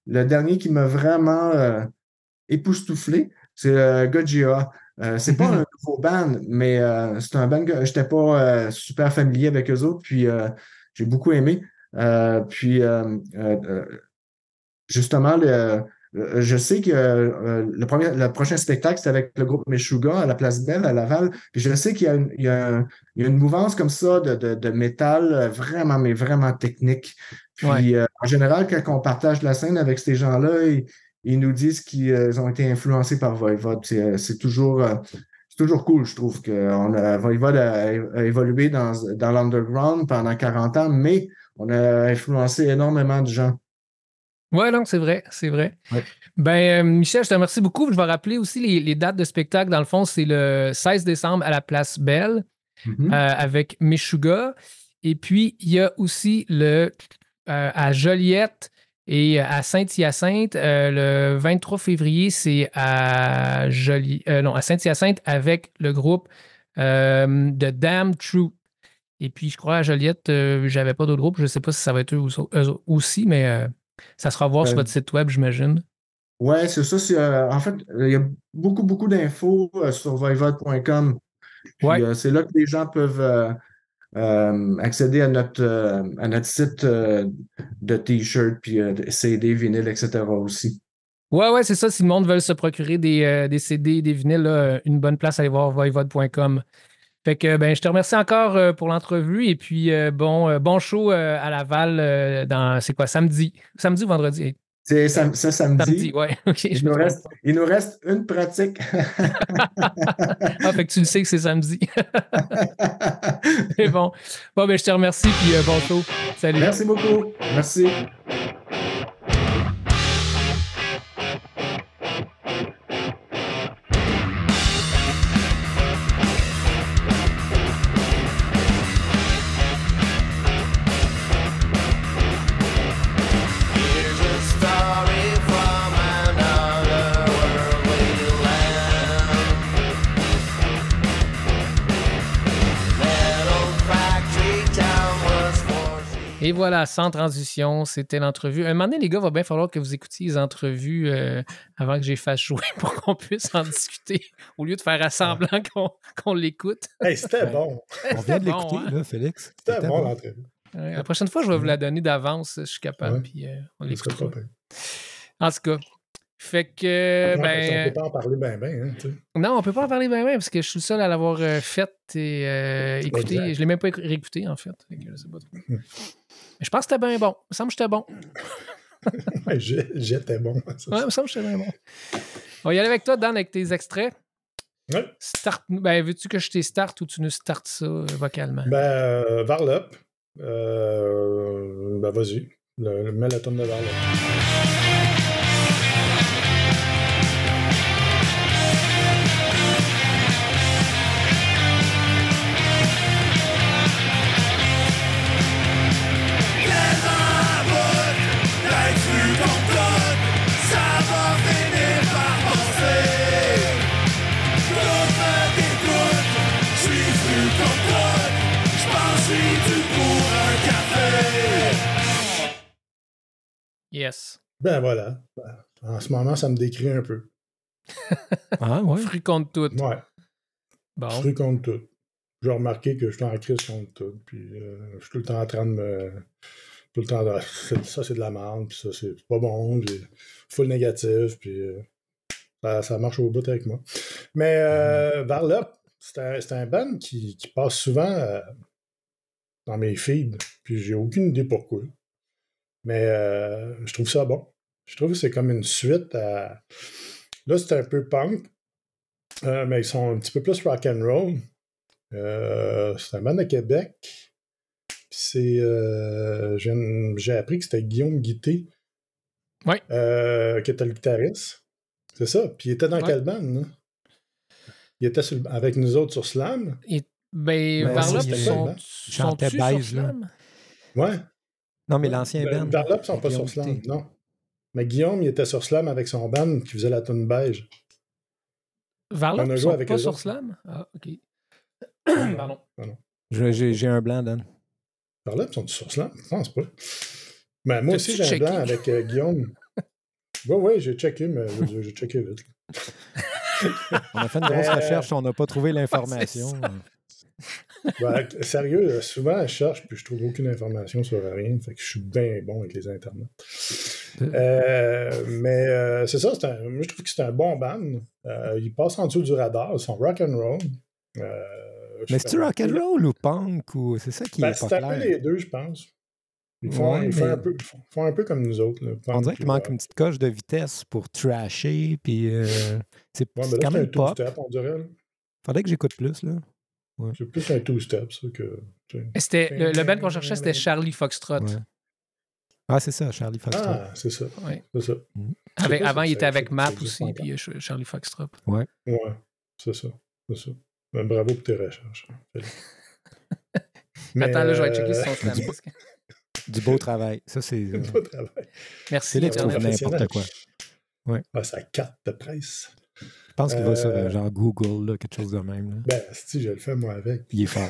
le dernier qui m'a vraiment euh, époustouflé, c'est euh, Gojira. Euh, c'est pas un nouveau band, mais euh, c'est un band que j'étais pas euh, super familier avec eux autres, puis euh, j'ai beaucoup aimé. Euh, puis euh, euh, euh, justement, le, euh, je sais que euh, le, premier, le prochain spectacle, c'est avec le groupe Meshuga à la Place Belle à Laval. Puis je sais qu'il y a une, il y a un- il y a une mouvance comme ça de, de, de métal euh, vraiment, mais vraiment technique. Puis Ouais. euh, en général, quand on partage la scène avec ces gens-là, ils, ils nous disent qu'ils euh, ont été influencés par Voivode. C'est euh, toujours, euh, toujours cool, je trouve, que on a, Voivode a, a évolué dans, dans l'underground pendant 40 ans, mais on a influencé énormément de gens. Ouais, donc c'est vrai, c'est vrai. Ouais. Ben, euh, Michel, je te remercie beaucoup. Je vais rappeler aussi les, les dates de spectacle. Dans le fond, c'est le 16 décembre à la Place Belle Mhm. euh, avec Meshuga. Et puis, il y a aussi le euh, à Joliette et à Saint-Hyacinthe. euh, le 23 février, c'est à Joli... non, à Saint-Hyacinthe avec le groupe de Damn Truth. Et puis, je crois à Joliette, j'avais pas d'autres groupes. Je sais pas si ça va être eux, aussi- mais ça sera à voir sur Euh, votre site web, j'imagine. Ouais, c'est ça. c'est, euh, en fait, euh, il y a beaucoup, beaucoup d'infos euh, sur voivode.com. Ouais. c'est là que les gens peuvent accéder à notre, à notre site de T-shirts, puis CD, vinyle, etc. aussi. Ouais, ouais, c'est ça. Si le monde veut se procurer des, euh, des CD, des vinyles, là, une bonne place à aller voir voivode.com. Fait que ben, je te remercie encore euh, pour l'entrevue et puis euh, bon, euh, bon show à Laval dans c'est quoi samedi? Samedi ou vendredi? C'est sam- samedi. Samedi, ouais. Il nous, reste, il nous reste une pratique. Ah, fait que tu le sais que c'est samedi. C'est bon. Bon, ben, je te remercie, puis euh, bon show. Salut. Merci beaucoup. Merci. Et voilà, sans transition, c'était l'entrevue. Un moment donné, les gars, va bien falloir que vous écoutiez les entrevues euh, avant que j'ai fasse jouer pour qu'on puisse en discuter, au lieu de faire à semblant qu'on qu'on l'écoute. Hey, c'était bon. On vient de bon, l'écouter, hein? là, Félix. C'était bon l'entrevue. Ouais, la prochaine fois, je vais vous la donner d'avance, si je suis capable, Ouais. puis euh, on l'écoutera. En tout cas, fait que, ben, peut pas en parler bien, bien. Hein, tu sais. non, on peut pas en parler bien, bien, parce que je suis le seul à l'avoir euh, faite et euh, écoutée. Exact. Je l'ai même pas écou- réécouté, en fait. Fait je sais pas trop. Hmm. Mais je pense que c'était bien bon. Il me semble que j'étais bon. J'étais bon. ça, Ouais, il me semble que j'étais bien bon. On va y aller avec toi, Dan, avec tes extraits. Ouais. Start. Ben, veux-tu que je t'ai start ou tu nous startes ça euh, vocalement? Ben, euh, Varlop. Euh, ben, vas-y. Le, le- mets la tonne de Varlop. Yes. Ben voilà. En ce moment, ça me décrit un peu. Ah, ouais. Fruit contre tout. Ouais. Bon. Fruit contre tout. J'ai remarqué que je suis en crise contre tout. Puis euh, je suis tout le temps en train de me. Tout le temps de. Ça, c'est de la merde. Puis ça, c'est pas bon. Full négatif. Puis euh, ça, ça marche au bout avec moi. Mais euh, Varlop, c'est un, c'est un band qui, qui passe souvent euh, dans mes feeds. Puis j'ai aucune idée pourquoi. Mais euh, je trouve ça bon. Je trouve que c'est comme une suite à. Là, c'est un peu punk. Euh, mais ils sont un petit peu plus rock and roll. Euh, c'est un band de Québec. Puis c'est. euh, j'ai appris que c'était Guillaume Guité. Ouais. euh, qui était le guitariste. C'est ça. Puis il était dans Ouais. quelle band, là? Il était sur avec nous autres sur Slam. Ben, Ben, Varlop, c'est- sont, il chantait sont-tu sur là. Slam? Ouais. Non, mais l'ancien Ben, band. Varlop, ils sont pas Guillaume sur Slam. Non. Mais Guillaume, il était sur Slam avec son band qui faisait la tune beige. Varlop, On a joué sont avec pas sur autres. Slam? Ah, OK. Pardon. J'ai j'ai un blanc, Dan. Varlop, sont sur Slam? Je pense pas. Mais moi T'as-tu aussi, j'ai un blanc avec euh, Guillaume. Oui, oui, j'ai checké, mais j'ai j'ai checké vite. On a fait une grosse Euh, recherche, on n'a pas trouvé l'information. Ben, sérieux, souvent, je cherche puis je trouve aucune information sur rien. Fait que je suis bien bon avec les internets. Euh, mais euh, c'est ça, un- moi je trouve que c'est un bon band. Euh, ils passent en dessous du radar, ils sont rock and roll. Euh, mais c'est-tu rock'n'roll ou punk ou c'est ça qui Ben, est pas c'est un peu clair? les deux, je pense. Ils font, Ouais, ils font mais- un, peu, ils font- un peu comme nous autres. là, On dirait qu'il manque rock. une petite coche de vitesse pour trasher, puis euh, c'est Ouais, là, quand même pop. on dirait. là. Faudrait que j'écoute plus, là. C'est plus un two-step, ça, que. tu C'était, le, le band qu'on cherchait, c'était Charlie Foxtrot. Ouais. Ah, c'est ça, Charlie Foxtrot. Ah, c'est ça. Ouais. C'est ça. Avec- si avant, il était avec Map aussi, puis euh, Ch- Charlie Foxtrot. Ouais, c'est ça. C'est ça. Ben, bravo pour tes recherches. Mais, Attends, là, je vais euh, checker sur son slam disc. Du beau travail. Ça, c'est. euh, pas de travail. Merci, Félix trouve Internet. n'importe quoi. Ah, sa carte de presse. Je pense qu'il va sur Euh, euh, genre Google, là, quelque chose de même. Là. Ben, si je le fais moi avec. Il est fort.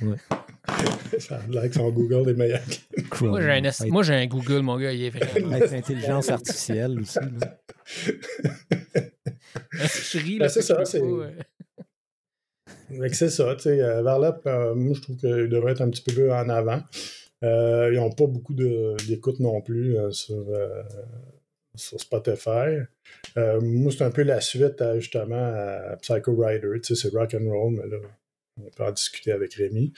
Ça a l'air que son Google est meilleur. Chrome. Moi, j'ai un, esti- Être- moi, j'ai un Google, mon gars, il est vraiment. être l'intelligence artificielle aussi. là. je ris, Ben, là, c'est fait que ça, c'est- c'est ça, tu sais, euh, Varlap, euh, moi je trouve qu'il devrait être un petit peu plus en avant. Euh, ils n'ont pas beaucoup d'écoute non plus euh, sur, euh, sur Spotify. Euh, moi, c'est un peu la suite à, justement à Psycho Rider, tu sais, c'est rock and roll, mais là, on peut en discuter avec Rémi.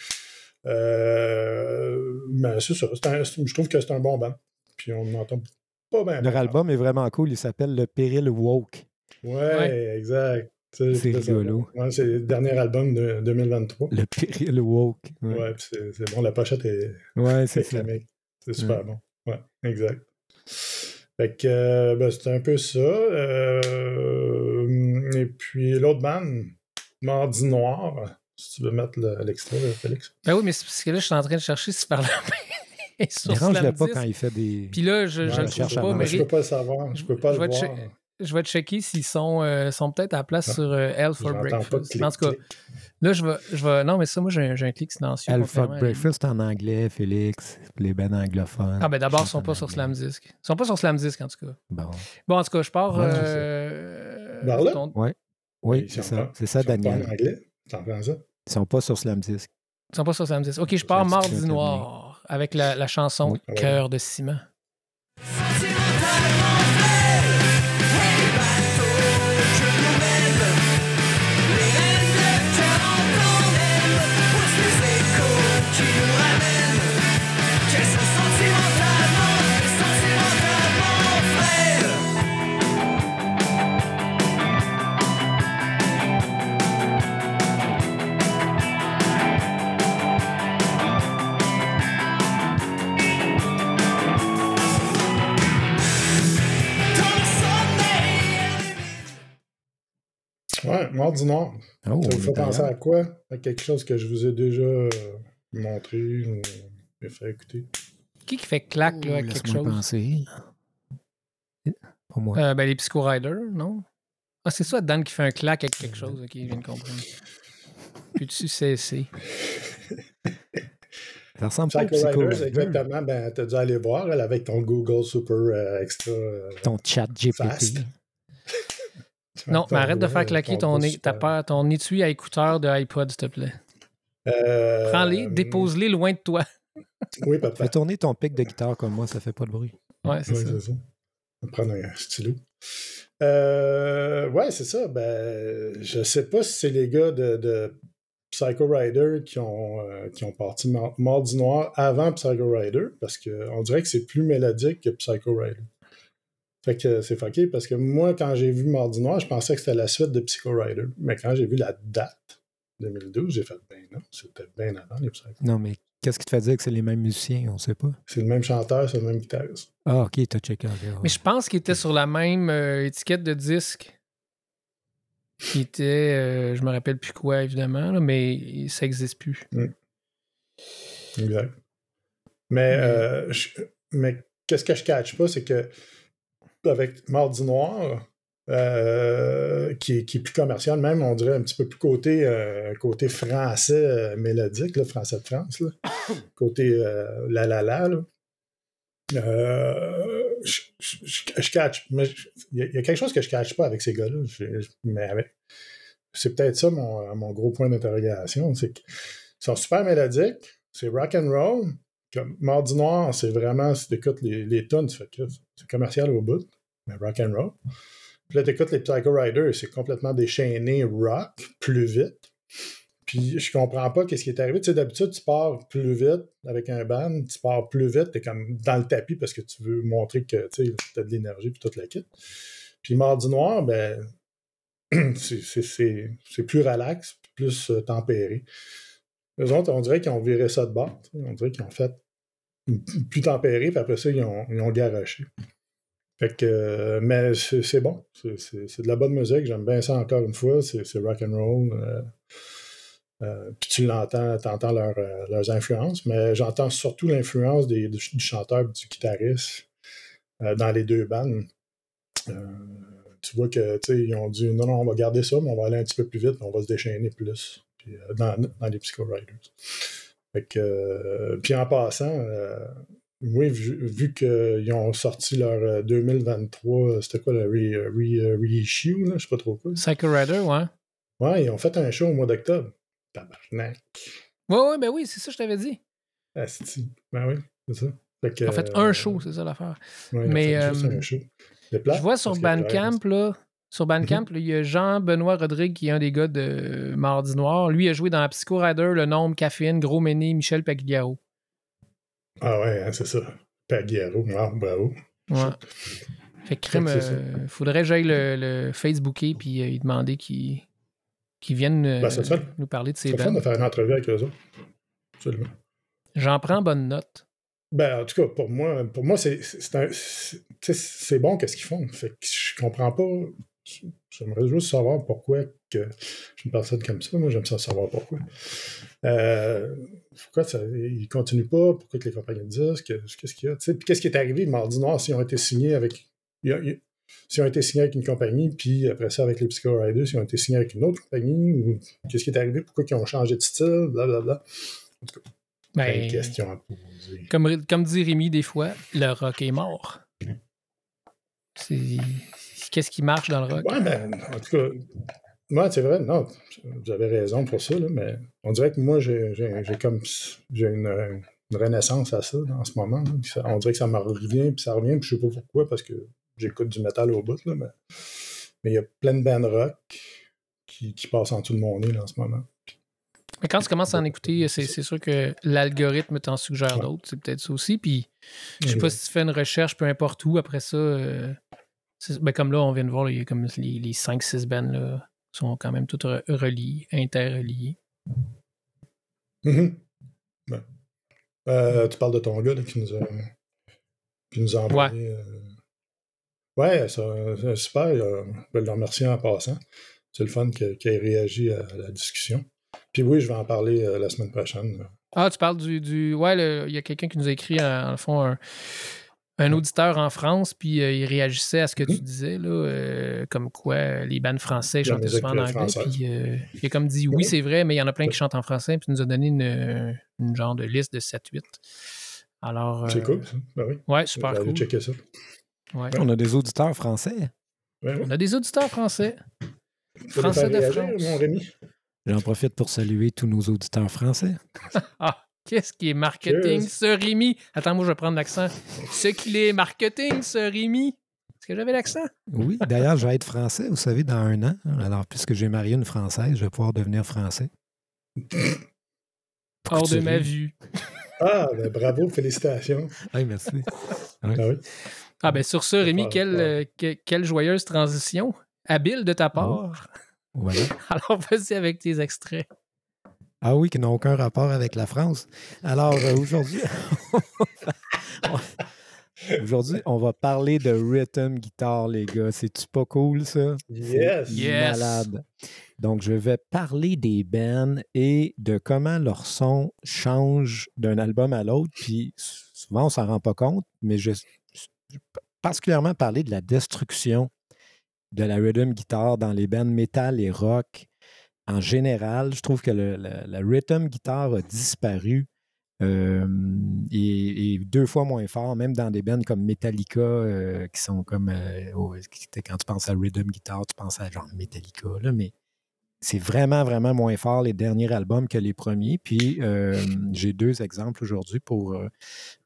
Euh, mais c'est ça, c'est un- c'est- je trouve que c'est un bon band. Puis on n'entend pas bien. Leur album est vraiment cool. Il s'appelle Le Péril Woke. Ouais, Ouais. exact. Tu sais, C'est ça. rigolo. Ouais, c'est le dernier album de 2023. Le Péril Woke. Ouais, Ouais, c'est bon, la pochette est, Ouais, c'est c'est ça. C'est super bon. Ouais, exact. Fait que euh, ben, c'était un peu ça. Euh, et puis l'autre bande, Mardi Noir, si tu veux mettre le- l'extrait, Félix. Ben oui, mais c'est parce que là, je suis en train de chercher si par là. Dérange-le pas 10. quand il fait des. Puis là, je, je Ouais, le trouve pas, mais je peux pas le savoir. Je peux pas Je le voir. Je vais checker s'ils sont, euh, sont peut-être à la place Ah. sur euh, de Breakfast. clic, en tout cas, là, je vais, je vais. Non, mais ça, moi, j'ai un, j'ai un clic silencieux. Alpha Breakfast en anglais, Félix. Les bands anglophones. Ah, ben d'abord, ils chantent sont pas sur anglais. Slam Disc. Ils sont pas sur Slam Disc, en tout cas. Bon. Bon, en tout cas, je pars. Ouais, euh, là? ton- Oui, c'est ça. C'est ça, ils sont pas Daniel. en anglais? Ça? Ils sont pas sur Slam Disc. Ils sont pas sur Slam Disc. Ok, je pars Mardi. Noir avec la, la chanson Oui. Ouais. Cœur de ciment. Noir. Oh, Ça vous fait penser à quoi? À quelque chose que je vous ai déjà euh, montré ou fait écouter? Qui qui fait clac là, avec quelque chose? penser. Pas moi. Euh, Ben, les Psycho Riders, non? Ah, c'est ça, Dan qui fait un clac avec quelque chose. Ok, je viens de comprendre. Peux-tu cesser Ça ressemble pas Psycho Psycho Riders, Rider. exactement. Ben, t'as dû aller voir, elle, avec ton Google Super euh, Extra. euh, Ton chat GPT. Fast. Non, mais arrête de faire claquer ton, ta peur- ton étui à écouteur de iPod, s'il te plaît. Euh, Prends-les, dépose-les loin de toi. Oui, papa. Fais tourner ton pic de guitare comme moi, ça fait pas de bruit. Ouais, c'est Ouais, ça. ça. On va prendre un stylo. Euh, ouais, c'est ça. Ben, je sais pas si c'est les gars de, de Psycho Rider qui ont, euh, qui ont parti Mar- Mardi Noir avant Psycho Rider, parce qu'on dirait que c'est plus mélodique que Psycho Rider. Fait que c'est fucké, parce que moi, quand j'ai vu Mardi Noir, je pensais que c'était la suite de Psycho Rider. Mais quand j'ai vu la date, 2012, j'ai fait, ben non, c'était bien avant les Psycho. Non, mais qu'est-ce qui te fait dire que c'est les mêmes musiciens? On sait pas. C'est le même chanteur, c'est le même guitariste. Ah, ok, t'as checké. ok, ouais. Mais je pense qu'il était sur la même euh, étiquette de disque. Qui était, euh, je me rappelle plus quoi, évidemment, là, mais ça n'existe plus. Exact. Mais, euh, je- mais qu'est-ce que je catch pas, c'est que avec Mardi Noir, euh, qui, est, qui est plus commercial, même on dirait un petit peu plus côté, euh, côté français euh, mélodique, là, français de France, là. côté la la la. je, je, je- je catch, mais il y, a- il y a quelque chose que je catch pas avec ces gars-là. Mais avec, c'est peut-être ça mon, mon gros point d'interrogation, c'est qu'ils sont super mélodiques, c'est rock and roll. Comme Mardi Noir, c'est vraiment, si tu écoutes les, les tunes, tu fais que c'est commercial au bout, mais rock and roll. Puis là, tu écoutes les Psycho Riders, c'est complètement déchaîné rock, plus vite. Puis je comprends pas qu'est-ce qui est arrivé. Tu sais, d'habitude, tu pars plus vite avec un band, tu pars plus vite, t'es comme dans le tapis parce que tu veux montrer que tu as de l'énergie puis toute la kit. Puis Mardi Noir, ben, c'est- plus relax, plus euh, tempéré. Les autres, on dirait qu'ils ont viré ça de bord. On dirait qu'ils ont fait plus tempéré, puis après ça, ils ont, ils ont garoché. Fait que, euh, mais c'est bon. C'est- de la bonne musique. J'aime bien ça encore une fois. C'est rock and roll. euh, euh, puis tu l'entends, tu entends leurs influences, mais j'entends surtout l'influence du, du chanteur et du guitariste dans les deux bandes. Tu vois que ils ont dit non, non, on va garder ça, mais on va aller un petit peu plus vite, on va se déchaîner plus. Puis, dans, dans les Psycho Riders. Fait que, euh, puis en passant, euh, oui, vu, vu qu'ils ont sorti leur euh, 2023, euh, c'était quoi le re- re- reissue, là, je sais pas trop quoi. Psycho Rider, ouais. Ouais, ils ont fait un show au mois d'octobre. Tabarnak. Ouais, ouais, ben oui, c'est ça que je t'avais dit. Asti. Ben oui, c'est ça. Fait que, En fait, un show, c'est ça l'affaire. ouais, Mais, euh, un show. C'est plate, Je vois sur Bandcamp, là, sur Bandcamp, là, il y a Jean-Benoît Rodrigue, qui est un des gars de Mardi Noir. Lui a joué dans Psycho Rider, Le Nombre, Caféine, Gros Méné, Michel Pagliaro. Ah ouais, hein, c'est ça. Pagliaro, bravo. Ouais. Fait que crime, c'est euh, faudrait que j'aille le, le Facebooker puis euh, lui demander qu'il qu'il vienne euh, Ben, c'est nous parler de C'est fun bands. de faire une entrevue avec eux autres. Absolument. J'en prends bonne note. Ben, en tout cas, pour moi, pour moi c'est c'est c'est- c'est bon qu'est-ce qu'ils font. Fait que je comprends pas. J'aimerais juste savoir pourquoi que je suis une personne comme ça. Moi, j'aime ça savoir pourquoi. Euh, pourquoi ça, ils continuent pas? Pourquoi que les compagnies disent? que- Qu'est-ce qu'il y a? Puis qu'est-ce qui est arrivé Mardi Noir s'ils ont été signés avec. il y a- il y a- S'ils ont été signés avec une compagnie, puis après ça, avec les Psycho Riders, s'ils ont été signés avec une autre compagnie, ou qu'est-ce qui est arrivé? Pourquoi ils ont changé de style? Blablabla. Plein Ben, de questions à poser. comme, comme dit Rémi des fois, le rock est mort. C'est qu'est-ce qui marche dans le rock? Ouais, ben, en tout cas, moi, c'est vrai, non, vous avez raison pour ça, là, mais on dirait que moi, j'ai comme j'ai une, une renaissance à ça là, en ce moment. Ça- on dirait que ça me revient, puis ça revient, puis je sais pas pourquoi, parce que j'écoute du métal au bout, là, mais mais il y a plein de bands rock qui, qui passent en dessous de mon nez là, en ce moment. Mais quand tu commences à en écouter, c'est c'est sûr que l'algorithme t'en suggère Ouais. d'autres. C'est peut-être ça aussi. Puis je sais pas si tu fais une recherche, peu importe où, après ça, euh, ben comme là, on vient de voir, là, il y a comme les, les 5-6 bands là, sont quand même toutes re- reliées, interreliées. Mhm. Ouais. Euh, tu parles de ton gars là, qui nous a, qui nous a envoyé. euh, Ouais, c'est super. euh, je vais le remercier en passant. C'est le fun qu'il ait réagi à la discussion. Puis oui, je vais en parler euh, la semaine prochaine. Ah, tu parles du. du ouais, il y a quelqu'un qui nous a écrit, en, en le fond, un, un auditeur en France, puis euh, il réagissait à ce que tu disais, là, euh, comme quoi euh, les bandes français chantaient souvent en anglais. Puis euh, il a comme dit oui, c'est vrai, mais il y en a plein qui chantent en français, puis il nous a donné une, une genre de liste de 7-8. Alors. C'est euh, cool, ça. Ben oui. Ouais, super cool. checker ça. Ouais. On a des auditeurs français. Ouais, ouais. On a des auditeurs français. Français de réagir, France. mon Rémi. J'en profite pour saluer tous nos auditeurs français. Ah, qu'est-ce qui est marketing, ce Rémi? Attends, moi, je vais prendre l'accent. Ce qu'il est marketing, ce Rémi? Est-ce que j'avais l'accent? Oui, d'ailleurs, je vais être français, vous savez, dans un an. Alors, puisque j'ai marié une Française, je vais pouvoir devenir français. Hors de ma vue. Ah, ben, bravo, félicitations. Hey, merci. Ah oui. Ah ben sur ce, Rémi, quelle, euh, que- quelle joyeuse transition. Habile de ta Oh. part. Voilà. Alors vas-y avec tes extraits. Ah oui, qui n'ont aucun rapport avec la France. Alors, euh, aujourd'hui, aujourd'hui, on va parler de rhythm guitar, les gars. C'est-tu pas cool, ça? Yes. C'est Yes. Malade. Donc, je vais parler des bands et de comment leur son change d'un album à l'autre. Puis, souvent, on s'en rend pas compte, mais je, je- particulièrement parler de la destruction de la rhythm guitar dans les bands metal et rock. En général, je trouve que le, la rhythm guitar a disparu euh, et, deux fois moins fort, même dans des bands comme Metallica, euh, qui sont comme. euh, oh, quand tu penses à rhythm guitar, tu penses à genre Metallica, mais c'est vraiment, vraiment moins fort les derniers albums que les premiers. Puis j'ai deux exemples aujourd'hui pour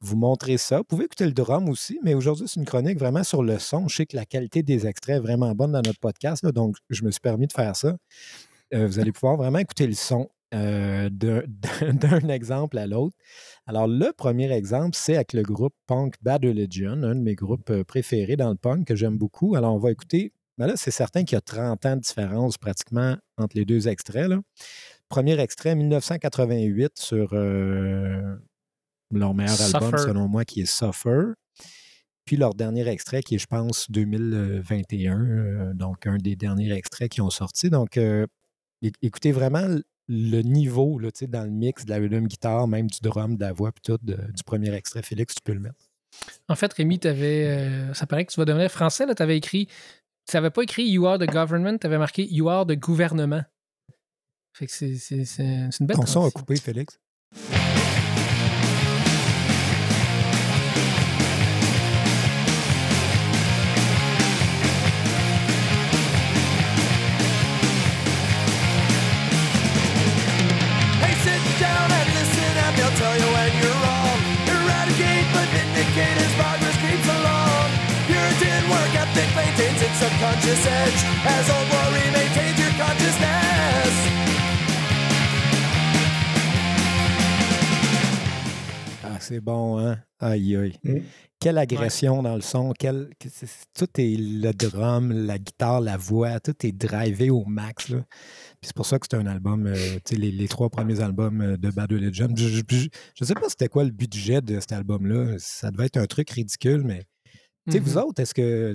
vous montrer ça. Vous pouvez écouter le drum aussi, mais aujourd'hui, c'est une chronique vraiment sur le son. Je sais que la qualité des extraits est vraiment bonne dans notre podcast, donc je me suis permis de faire ça. Euh, vous allez pouvoir vraiment écouter le son euh, d'un exemple à l'autre. Alors, le premier exemple, c'est avec le groupe punk Bad Religion, un de mes groupes euh, préférés dans le punk que j'aime beaucoup. Alors, on va écouter. Ben là, c'est certain qu'il y a 30 ans de différence pratiquement entre les deux extraits. là. Premier extrait, 1988, sur euh, leur meilleur album, selon moi, qui est Suffer. Puis leur dernier extrait, qui est, je pense, 2021, euh, donc un des derniers extraits qui ont sorti. Donc, euh, écoutez vraiment le niveau là, dans le mix de la rhythm guitare, même du drum, de la voix, puis tout, de- du premier extrait. Félix, tu peux le mettre. En fait, Rémi, t'avais, euh, ça paraît que tu vas devenir français. Tu avais écrit. Tu n'avais pas écrit You are the government, tu avais marqué You are the gouvernement. Fait que c'est, une belle Ton son a coupé, Félix. Conscious edge as old worry maintains your consciousness. Ah, c'est bon, hein? Aïe, aïe. Mm. Quelle agression dans le son. quel- tout est le drum, la guitare, la voix, tout est drivé au max. Là. Puis c'est pour ça que c'est un album, euh, tu sais, les, les trois premiers albums euh, de Bad Religion. Je, je, je- je sais pas c'était quoi le budget de cet album-là. Ça devait être un truc ridicule, mais tu sais, Mhm. vous autres, est-ce que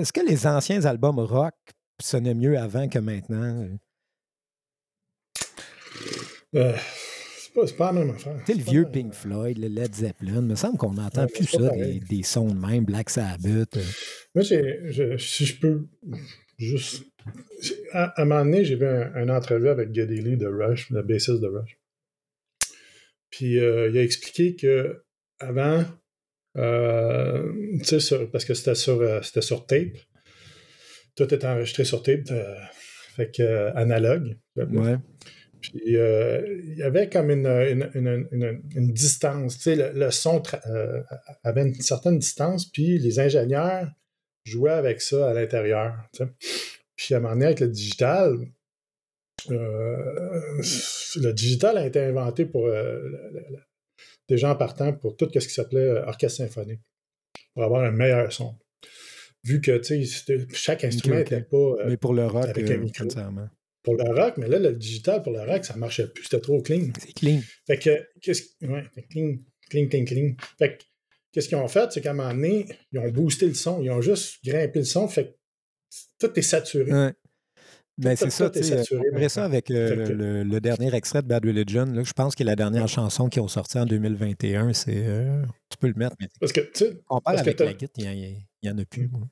est-ce que les anciens albums rock sonnaient mieux avant que maintenant? Euh, c'est pas, pas la même affaire. Tu sais, le vieux Pink Floyd, le Led Zeppelin, il me semble qu'on n'entend Ouais, plus ça, des, sons de même, Black Sabbath. euh. Moi, je- si je peux juste. À, à un moment donné, j'ai vu un, une entrevue avec Geddy Lee de Rush, le bassiste de Rush. Puis euh, il a expliqué que avant, euh, sur- parce que c'était sur, euh, c'était sur tape, tout était enregistré sur tape, euh, fait que euh, analogue. Ouais. Puis il y avait comme une, une, une- une- une distance. Le, le son avait une certaine distance, puis les ingénieurs jouaient avec ça à l'intérieur. Puis à un moment donné, avec le digital, le digital a été inventé pour des gens partant pour tout ce qui s'appelait euh, orchestre symphonique, pour avoir un meilleur son. Vu que tu sais, c'était- chaque instrument n'était pas. euh, Mais pour le rock, avec euh, un micro. pour le rock, mais là, le digital pour le rock, ça marchait plus, c'était trop clean. C'est clean. Fait que, qu'est-ce ouais, clean, clean, clean, clean. Fait que, qu'est-ce qu'ils ont fait, c'est qu'à un moment donné, ils ont boosté le son, ils ont juste grimpé le son, fait que tout est saturé. Ouais. Ben, c'est ça, tu sais. verrait ça avec euh, que- le, le dernier extrait de Bad Religion. Là, je pense que la dernière chanson qui ont sorti en 2021, c'est. euh, tu peux le mettre, mais Parce que, tu sais, on parle Parce que avec la guitare, il n'y en a plus. moi.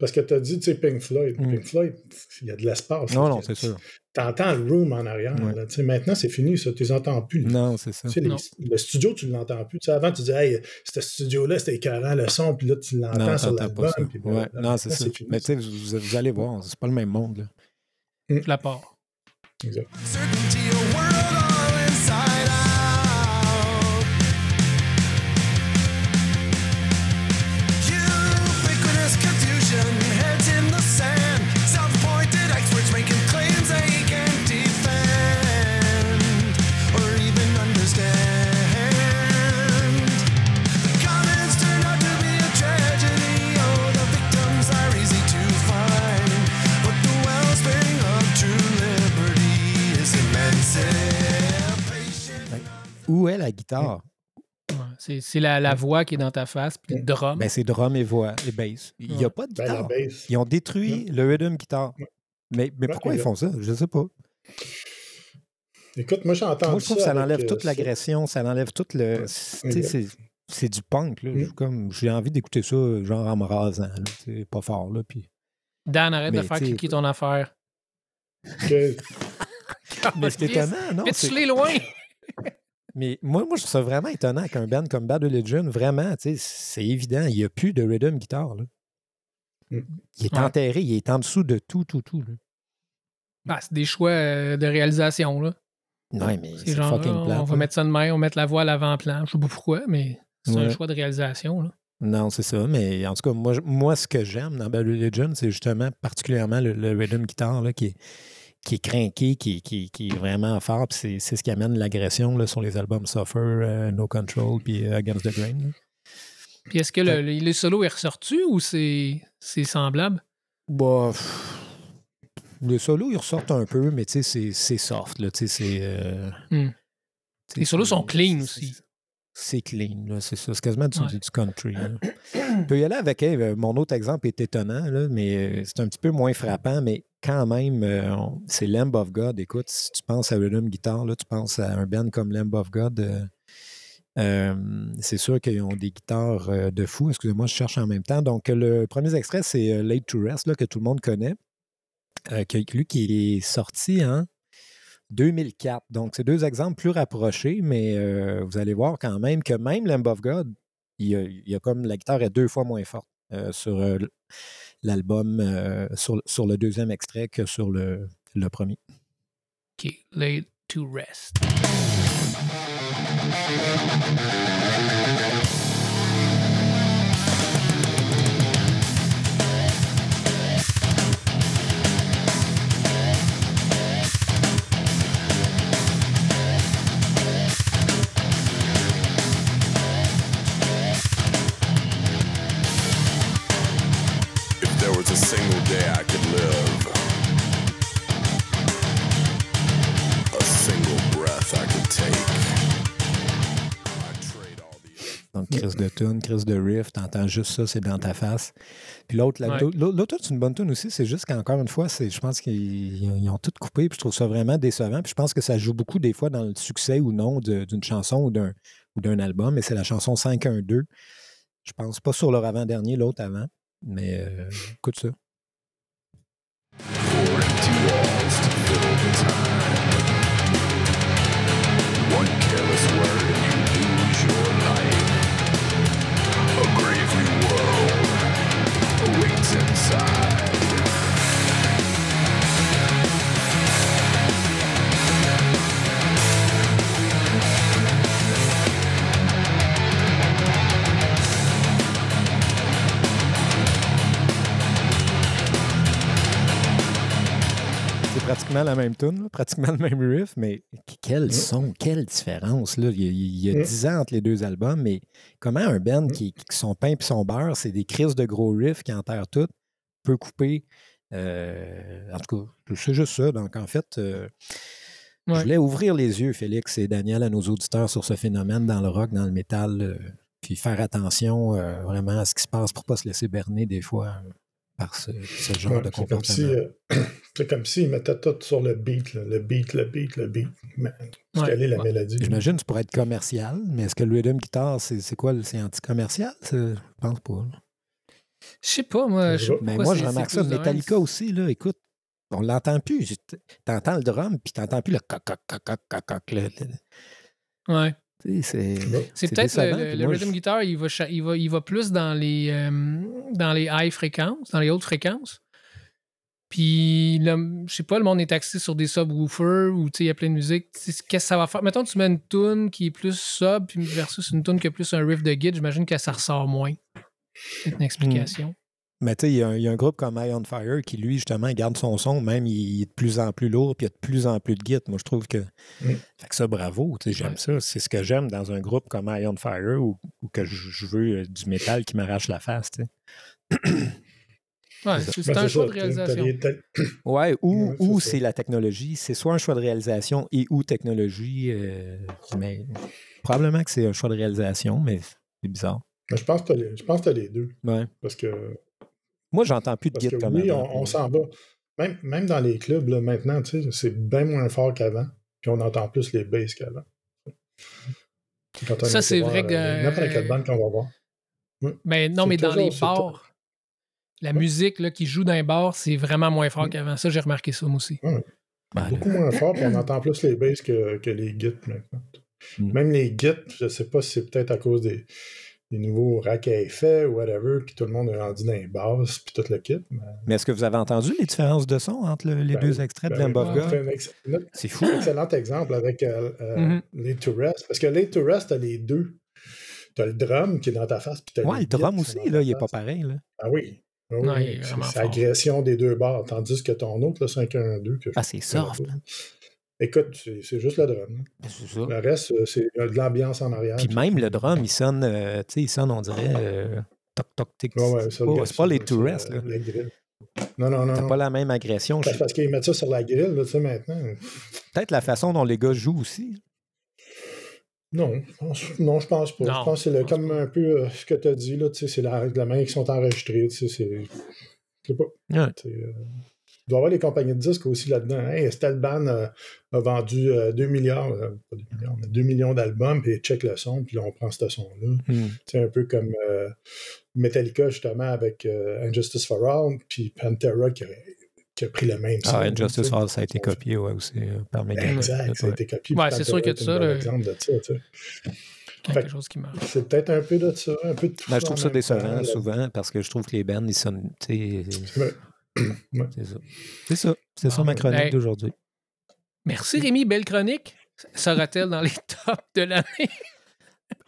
parce que tu as dit, tu sais, Pink Floyd. Mm. Pink Floyd, il y a de l'espace. Non, là. non, c'est sûr. T'entends le room en arrière. Ouais. là. Tu sais, maintenant, c'est fini, ça. Tu les entends plus. là. Non, c'est ça. Tu sais, les- Non. le studio, tu ne l'entends plus. Tu sais, avant, tu disais, hey, ce studio-là, c'était écœurant, le son, puis là, tu l'entends Non, sur l'album. Ouais. Non, c'est ça. fini, Mais tu sais, vous, vous allez voir, c'est pas le même monde. Là. Je la pars. Exact. Où est la guitare? Ouais, C'est c'est la, la voix qui est dans ta face, puis le drum. Ben, c'est drum et voix et bass. Il n'y a pas de Ben, guitare. bass. Ils ont détruit le rhythm guitare. Mais, mais pourquoi ils font ça? Je ne sais pas. Écoute, moi, j'ai entendu Moi, je trouve que ça ça avec, enlève euh, toute ça. l'agression, ça enlève tout le. c'est- tu du punk. là. Mm. Comme J'ai envie d'écouter ça, genre en me rasant. là. C'est pas fort. Là, puis... Dan, arrête de Mais faire cliquer ton affaire. Que- Mais c'est étonnant, non? c'est- Pitch-les loin! Mais moi, moi, je trouve ça vraiment étonnant qu'un band comme Bad Religion, vraiment, tu sais, c'est évident, il n'y a plus de rhythm guitare. là. Mm. Il est Ouais. enterré, il est en dessous de tout, tout, tout. là. Ah, c'est des choix euh, de réalisation. Là. Ouais, mais C'est fucking là, plate. on va mettre ça de main, on va mettre la voix à l'avant-plan. Je sais pas pourquoi, mais c'est un choix de réalisation. Là. Non, c'est ça. Mais en tout cas, moi, moi ce que j'aime dans Bad Religion, c'est justement particulièrement le, le rhythm guitar là, qui, est, qui est craqué, qui, qui- qui est vraiment fort. C'est, ce qui amène l'agression sur les albums Suffer, euh, No Control, puis euh, Against the Grain. là. Puis est-ce que le, le, le solo est ressorti ou c'est semblable? Bah, pff, le solo, ils ressortent un peu, mais tu sais, c'est, soft. Là, c'est, euh, Hmm. Les solos sont clean aussi. C'est clean, c'est ça. C'est quasiment du, Ouais. du country. On peut y aller avec hey, mon autre exemple est étonnant, là, mais c'est un petit peu moins frappant, mais quand même, euh, c'est Lamb of God. Écoute, si tu penses à Rhythm Guitar, là, tu penses à un band comme Lamb of God. euh, euh, c'est sûr qu'ils ont des guitares de fou. Excusez-moi, je cherche en même temps. Donc, le premier extrait, c'est Late to Rest, là, que tout le monde connaît. Que- lui qui est sorti en 2004. Donc, c'est deux exemples plus rapprochés, mais vous allez voir quand même que même Lamb of God, il y a, il y a comme la guitare est deux fois moins forte sur l'album, euh, sur, sur le deuxième extrait que sur le, le premier. OK, laid to rest. Donc, Chris de tune, Chris de riff, t'entends juste ça, c'est dans ta face. Puis l'autre, l'autre, c'est une bonne tune aussi, c'est juste qu'encore une fois, je pense qu'ils ont tout coupé, puis je trouve ça vraiment décevant. Puis je pense que ça joue beaucoup des fois dans le succès ou non d'une chanson ou d'un, album, et c'est la chanson 512. Je pense pas sur leur avant-dernier, l'autre avant mais euh, écoute ça. One careless word pratiquement la même tune, pratiquement le même riff, mais quel Mm. son, quelle différence. Là. Il y a, il y a Mm. 10 ans entre les deux albums, mais comment un band Mm. qui, qui sont pain et son beurre, c'est des crises de gros riffs qui enterrent tout, peut couper. euh, en tout cas, c'est juste ça. Donc, en fait, euh, je voulais ouvrir les yeux, Félix et Daniel, à nos auditeurs sur ce phénomène dans le rock, dans le métal, euh, puis faire attention euh, vraiment à ce qui se passe pour ne pas se laisser berner des fois euh, par ce, ce genre Ouais, de c'est comme si, comportement. euh, c'est comme s'ils mettaient tout sur le beat, là, le beat, le beat, le beat. Mais, Ouais. quelle est la Ouais. mélodie? J'imagine que tu pourrais être commercial, mais est-ce que le rhythm guitar, c'est quoi? C'est anti-commercial? ça? Je pense pas. là. Je sais pas, moi. Je Mais moi, je remarque ça. Metallica aussi, là, écoute, on l'entend plus. T'entends le drum, puis t'entends plus le coc, coc, coc. le- le- Ouais. C'est peut-être le, rhythm je- guitar, il va, il, va, il va plus dans les, euh, dans les high fréquences, dans les hautes fréquences. Puis, le- je sais pas, le monde est axé sur des subwoofers ou tu sais, il y a plein de musique. Qu'est-ce que ça va faire? Mettons, tu mets une tune qui est plus sub versus une tune qui a plus un riff de guide, j'imagine que ça ressort moins. C'est une explication. Mais tu sais, il y, a un- il y a un groupe comme Eye on Fire qui, lui, justement, garde son son, même il est de plus en plus lourd, puis il y a de plus en plus de git. Moi, je trouve que. Mm. Fait que ça, bravo. tu sais, J'aime Ouais. ça. C'est ce que j'aime dans un groupe comme Eye on Fire ou, ou que je, veux euh, du métal qui m'arrache la face. tu sais. Ouais, C'est Ben, un choix ça, de réalisation. Ouais, ou, Ouais, ou c'est la technologie. C'est soit un choix de réalisation et ou technologie. euh, mais probablement que c'est un choix de réalisation, mais c'est bizarre. Mais je pense que pense que t'as les deux. Ouais. Parce que, Moi, j'entends plus de que comme oui, avant. on, on s'en va. Même, même dans les clubs, là, maintenant, tu sais, c'est bien moins fort qu'avant. Puis on entend plus les basses qu'avant. Ça, c'est vrai que- euh, N'importe quelle bande qu'on va voir. Mais non, C'est mais dans les bars, la musique là, qui joue dans les bars, c'est vraiment moins fort Mm. qu'avant. Ça, j'ai remarqué ça moi aussi. Ben, Beaucoup moins fort, puis on entend plus les basses que, que les gits maintenant. Mm. Même les gits, je sais pas si c'est peut-être à cause des, des nouveaux racks à effet ou whatever, que tout le monde est rendu dans les basses, puis tout le kit. Mais, Mais est-ce que vous avez entendu les différences de son entre le- les Ben deux extraits de ben oui. Lamb of On God? fait un ex- un C'est fou. excellent exemple avec euh, euh, Mhm. les to Rest. Parce que les to Rest, t'as les deux. T'as le drum qui est dans ta face, puis t'as Ouais, le drum aussi, là, il est pas pareil. Là. Ah oui. Ah oui, Non, il est c'est- vraiment c'est fort. agression des deux barres, tandis que ton autre, le 5-1-2, que je Ah, c'est soft. là. Écoute, c'est juste le drum. C'est ça. Le reste, euh, c'est de l'ambiance en arrière. Puis même le drum, il sonne, euh, tu sais, il sonne, on dirait, euh, toc, toc, tic. Ouais, ouais, c'est ça, pas, le c'est pas les tourists, euh, là. la grille. Non, non, non. T'as pas la même agression. Je- Parce qu'ils mettent ça sur la grille, là, tu sais, maintenant. Peut-être la façon dont les gars jouent aussi. Non, je pense, non, je pense pas. Non, je pense que c'est comme pas. un peu euh, ce que tu as dit, là, tu sais, c'est la, la manière qu'ils sont enregistrés, tu sais, c'est... Je sais pas. Ouais. tu sais, euh, il doit y avoir les compagnies de disques aussi là-dedans. Hey, Stelban a, a vendu euh, 2 milliards, euh, pas 2 milliards, mais 2 millions d'albums, puis check le son, puis là, on prend ce son-là. Hmm. C'est un peu comme euh, Metallica, justement, avec euh, Injustice for All, puis Pantera qui a, qui a pris le même son. Ah, Injustice sais. Hall, ça a été copié ouais, aussi euh, par Megadeth. Exact, ça a été copié. Ouais, c'est sûr que ça, un bon le- exemple de ça, tu sais. Quelque chose qui marche. C'est peut-être un peu de ça, un peu de tout Ben, je trouve ça décevant souvent parce que je trouve que les bands, ils sonnent. C'est ça. C'est ça. C'est ça Ah, ma chronique hey. d'aujourd'hui. Merci Rémi, belle chronique. Sera-t-elle dans les tops de l'année?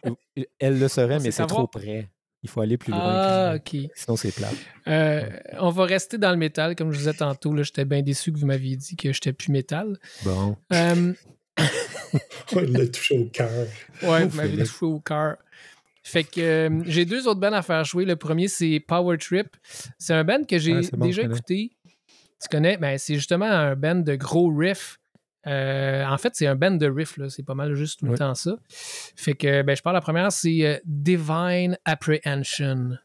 Elle le serait, mais c'est trop près. Il faut aller plus loin. Ah, que- ok. Sinon, c'est plat. Euh, on va rester dans le métal. Comme je vous disais tantôt, là, j'étais bien déçu que vous m'aviez dit que j'étais plus métal. Bon. Euh, Il l'a touché au cœur. ouais, vous m'avez touché au cœur. Fait que euh, j'ai deux autres bands à faire jouer. Le premier, c'est Power Trip. C'est un band que j'ai Ah, bon, déjà écouté. Tu connais? Ben, c'est justement un band de gros riffs Euh, en fait, c'est un band de riff, c'est pas mal juste tout le temps ça. Fait que ben, je parle la première, c'est euh, Divine Apprehension.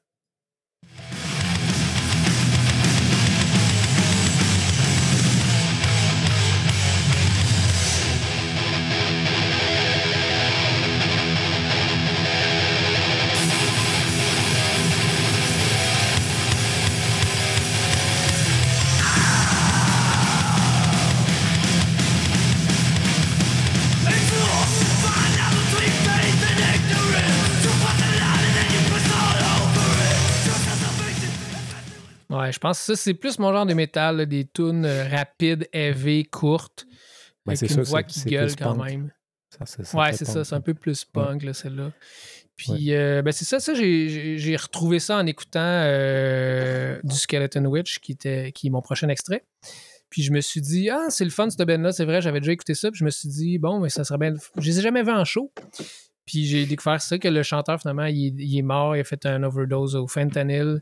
Ouais, je pense que ça, c'est plus mon genre de métal, là, des tunes euh, rapides, heavy, courtes, Ben, avec une ça, voix qui gueule quand punk. même. Ça, c'est ça, Ouais, c'est ça, c'est un peu plus punk, là, celle-là. Puis, Ouais. euh, ben, c'est ça, ça, j'ai- retrouvé ça en écoutant euh, du Skeleton Witch, qui, était, qui est mon prochain extrait. Puis je me suis dit, ah, c'est le fun, cette band-là, c'est vrai, j'avais déjà écouté ça. Puis je me suis dit, bon, mais ça serait bien. Je les ai jamais vus en show. Puis j'ai découvert ça, que le chanteur, finalement, il, est- il est mort, il a fait un overdose au fentanyl.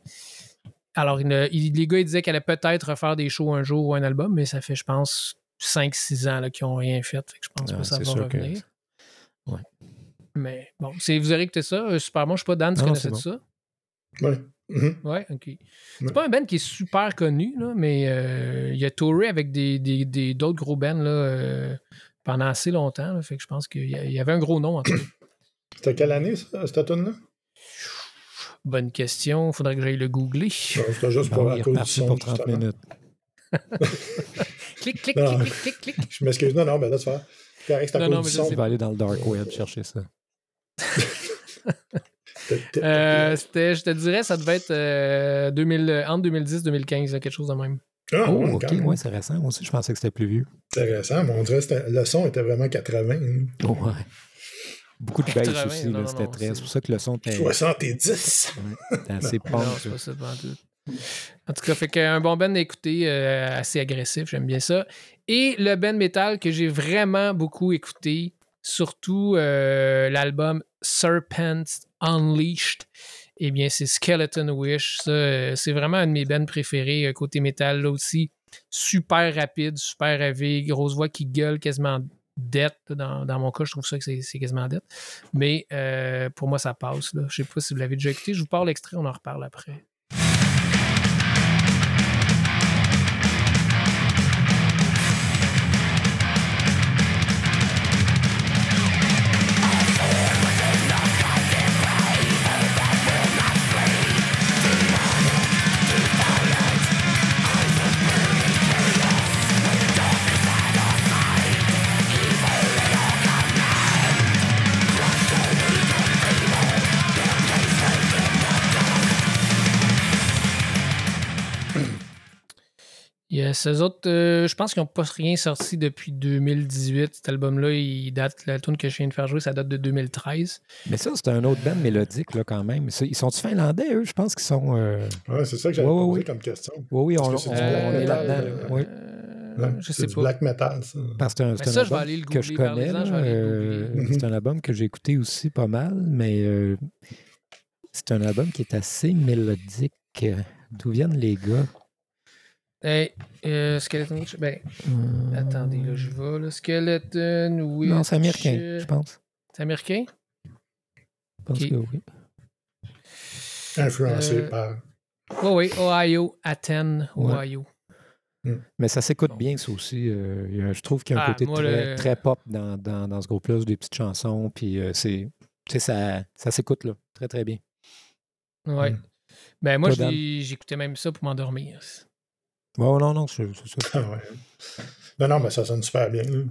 Alors, il ne- il- les gars, ils disaient qu'elle allait peut-être refaire des shows un jour ou un album, mais ça fait, je pense, 5-6 ans là, qu'ils n'ont rien fait. Fait que je pense Ah, pas que ça va que- revenir. Ouais. Mais bon, c'est, vous aurez écouté ça. euh, super bon. Je sais pas, Dan, tu Non, connaissais c'est ça? Ouais. Mhm. Ouais, ok. Ouais. C'est pas un band qui est super connu, là, mais euh, il a touré avec des, des- des- d'autres gros bands là, euh, pendant assez longtemps. là. fait que je pense qu'il y avait un gros nom en tout cas. C'était quelle année, ça, cette tune-là? Bonne question. Faudrait que j'aille le googler. Non, C'était juste Ben pour il est cause du reparti son. pour 30 justement. minutes. clic, clic, Non. clic, clic, clic, clic. Je m'excuse. Non, non, ben là, tu. Correct, c'est à Non, cause non, du mais je son. sais Il va aller dans le dark web chercher ça. Euh, c'était, je te dirais, ça devait être euh, 2000, entre 2010 2015, quelque chose de même. Ah, Oh, ok, ouais, c'est récent. Moi aussi, je pensais que c'était plus vieux. Intéressant, mais on dirait que le son était vraiment 80. hein. Ouais. Beaucoup de bass 80, aussi, c'était très. c'est- pour ça que le son était, 70! était assez Non, c'est pas ça, pas en tout. En tout cas, fait qu'un bon band à écouter, euh, assez agressif, j'aime bien ça. Et le band metal que j'ai vraiment beaucoup écouté, surtout euh, l'album Serpent Unleashed, eh bien, c'est Skeleton Wish. Ça, euh, c'est vraiment un de mes bands préférés euh, côté métal, là aussi. Super rapide, super heavy, grosse voix qui gueule quasiment dette. Dans, dans mon cas, je trouve ça que c'est, quasiment dette. Mais euh, pour moi, ça passe. Là. Je sais pas si vous l'avez déjà écouté. Je vous parle l'extrait, on en reparle après. Yes, eux autres, euh, je pense qu'ils n'ont pas rien sorti depuis 2018. Cet album-là, il date, la tune que je viens de faire jouer, ça date de 2013. Mais ça, c'est un autre band mélodique, là, quand même. Ils sont-ils finlandais, eux? Je pense qu'ils sont. euh, Ouais, c'est ça que j'avais Ouais, ouais, posé ouais. comme question. Oui, oui, on, que est metal, là-dedans. euh, oui. Euh, Ouais, je c'est sais du pas. black metal, ça. Parce que c'est un, ça, je vais album aller le que googler. je connais. Parlez-en, je vais là, aller le euh, googler. c'est un album que j'ai écouté aussi pas mal, mais euh, c'est un album qui est assez mélodique. D'où viennent les gars? Hey, euh, Skeleton Witch, ben, Hum, attendez, là, je vais, là. Skeleton Witch. Non, c'est américain, euh, je pense. C'est américain? Je pense que oui. Influencé Euh, par. Oui, oui, Ohio, Athens, Ouais. Ohio. Mais ça s'écoute bien, ça aussi. euh, je trouve qu'il y a un Ah, côté moi, très, le- très pop dans, dans, dans ce groupe-là, des petites chansons, puis euh, c'est, tu sais, ça, ça s'écoute là, très très bien. Ouais. Mm. Ben, moi, j'écoutais même ça pour m'endormir. Bon, non, non, c'est, ça. Ah ouais. Non, non, mais ça sonne super bien. là.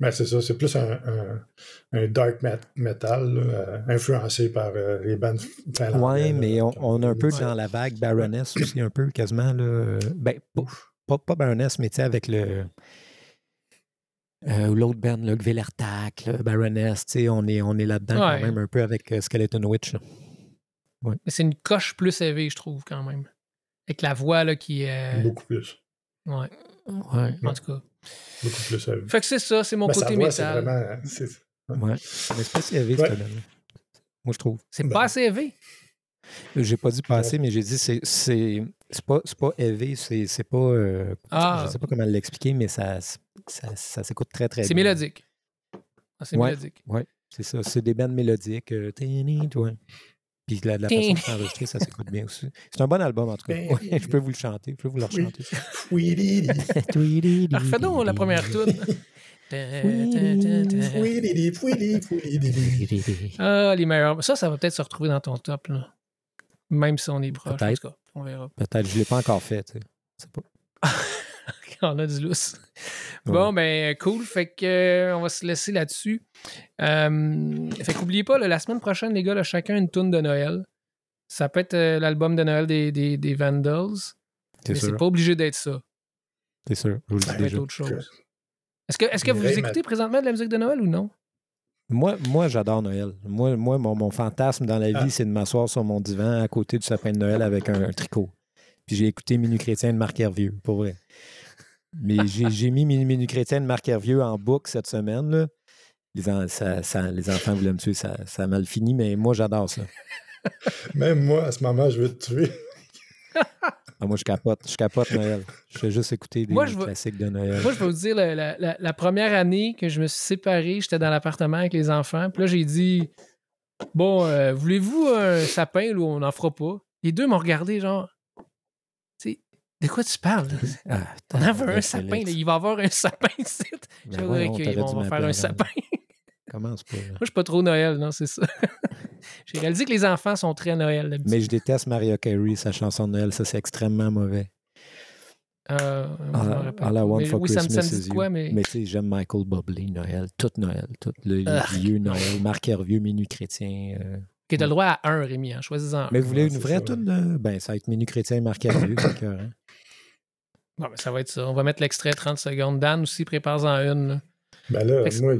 Mais c'est ça, c'est plus un, un, un dark met- metal, là, euh, influencé par euh, les bandes finlandaises. Ouais, là, mais on, est un peu Ouais. dans la vague Baroness aussi, un peu quasiment. Là. euh, Ben, pas, pas, pas Baroness, mais tu sais, avec le. euh, l'autre band, là, Gvelertak, là, Baroness, tu sais, on est, on est là-dedans Ouais. quand même un peu avec euh, Skeleton Witch. là. Mais c'est une coche plus élevée, je trouve, quand même. Avec la voix, là, qui est. Beaucoup plus. Ouais, Ouais. en tout cas. Beaucoup plus. euh, Fait que c'est ça, c'est mon mais sa côté voix, c'est métal. vraiment. hein, c'est- ouais. Mais c'est pas si élevé, Ouais. ce band-là. Moi, je trouve. C'est Ben. pas assez élevé. J'ai pas dit passer, mais j'ai dit c'est c'est c'est pas c'est pas heavy, c'est c'est pas euh, Ah. je sais pas comment l'expliquer, mais ça ça, ça s'écoute très très C'est bien. mélodique. Ah, c'est Ouais. mélodique. Ouais, c'est ça. C'est des bandes mélodiques. euh, tini, ouais. Puis la, la façon de s'enregistrer, ça s'écoute bien aussi. C'est un bon album, en tout cas. Ouais, je peux vous le chanter. Je peux vous le Oui. rechanter. Oui, Refais donc la première tune. Oui, oui, oui. Ah, les meilleurs. Ça, ça va peut-être se retrouver dans ton top, là. Même si on est proche. En Peut-être. tout cas, on verra. Peut-être, je ne l'ai pas encore fait. tu sais. Je sais pas. on a du lousse. Bon, ben, cool. Fait que, euh, on va se laisser là-dessus. Euh, fait qu'oubliez pas, là, la semaine prochaine, les gars, là, chacun une tune de Noël. Ça peut être euh, l'album de Noël des, des, des Vandals, C'est mais c'est pas obligé d'être ça. C'est sûr. Je vous le dis Ça peut être déjà. autre chose. Est-ce que, est-ce que vous écoutez présentement de la musique de Noël ou non? Moi, moi j'adore Noël. Moi, moi mon, mon fantasme dans la vie, Ah. c'est de m'asseoir sur mon divan à côté du sapin de Noël avec un, un tricot. Puis j'ai écouté Minu Chrétien de Marc Hervieux, pour vrai. Mais j'ai j'ai mis Minu, Minu Chrétien de Marc Hervieux en boucle cette semaine. Là. Les, en- ça- ça- les enfants voulaient me tuer, ça, ça a mal fini, mais moi, j'adore ça. Même moi, à ce moment, je veux te tuer. Ah, moi, je capote. Je capote Noël. Je fais juste écouter des Moi, je veux- classiques de Noël. Moi, je vais vous dire, la, la- la- la première année que je me suis séparé, j'étais dans l'appartement avec les enfants. Puis là, j'ai dit Bon, euh, voulez-vous un sapin ou on n'en fera pas Les deux m'ont regardé, genre de quoi tu parles? Là? Ah, On veut un sapin, là. il va y avoir un sapin ici. Dû on va faire un sapin. Commence pas. là. Moi, je suis pas trop Noël, non, c'est ça. j'ai réalisé que les enfants sont très Noël d'habitude. Mais je déteste Mariah Carey, sa chanson de Noël. Ça, c'est extrêmement mauvais. Euh, je All, All I pas. Want Mais for oui, ça me, Christmas ça me is dit You. quoi, mais. Mais tu sais, j'aime Michael Bublé, Noël, tout Noël, tout le vieux Noël, Marc Hervieux, Minu Chrétien. euh. Ok, t'as le droit à un, Rémi, hein, choisis-en un. Mais vous voulez Ouais, une vraie tune de... Ben, ça va être Minu Chrétien et Marc Hervieux, c'est écœurant. Bon, ben, ça va être ça. On va mettre l'extrait 30 secondes. Dan aussi, prépare-en une. là. Ben là, que- moi,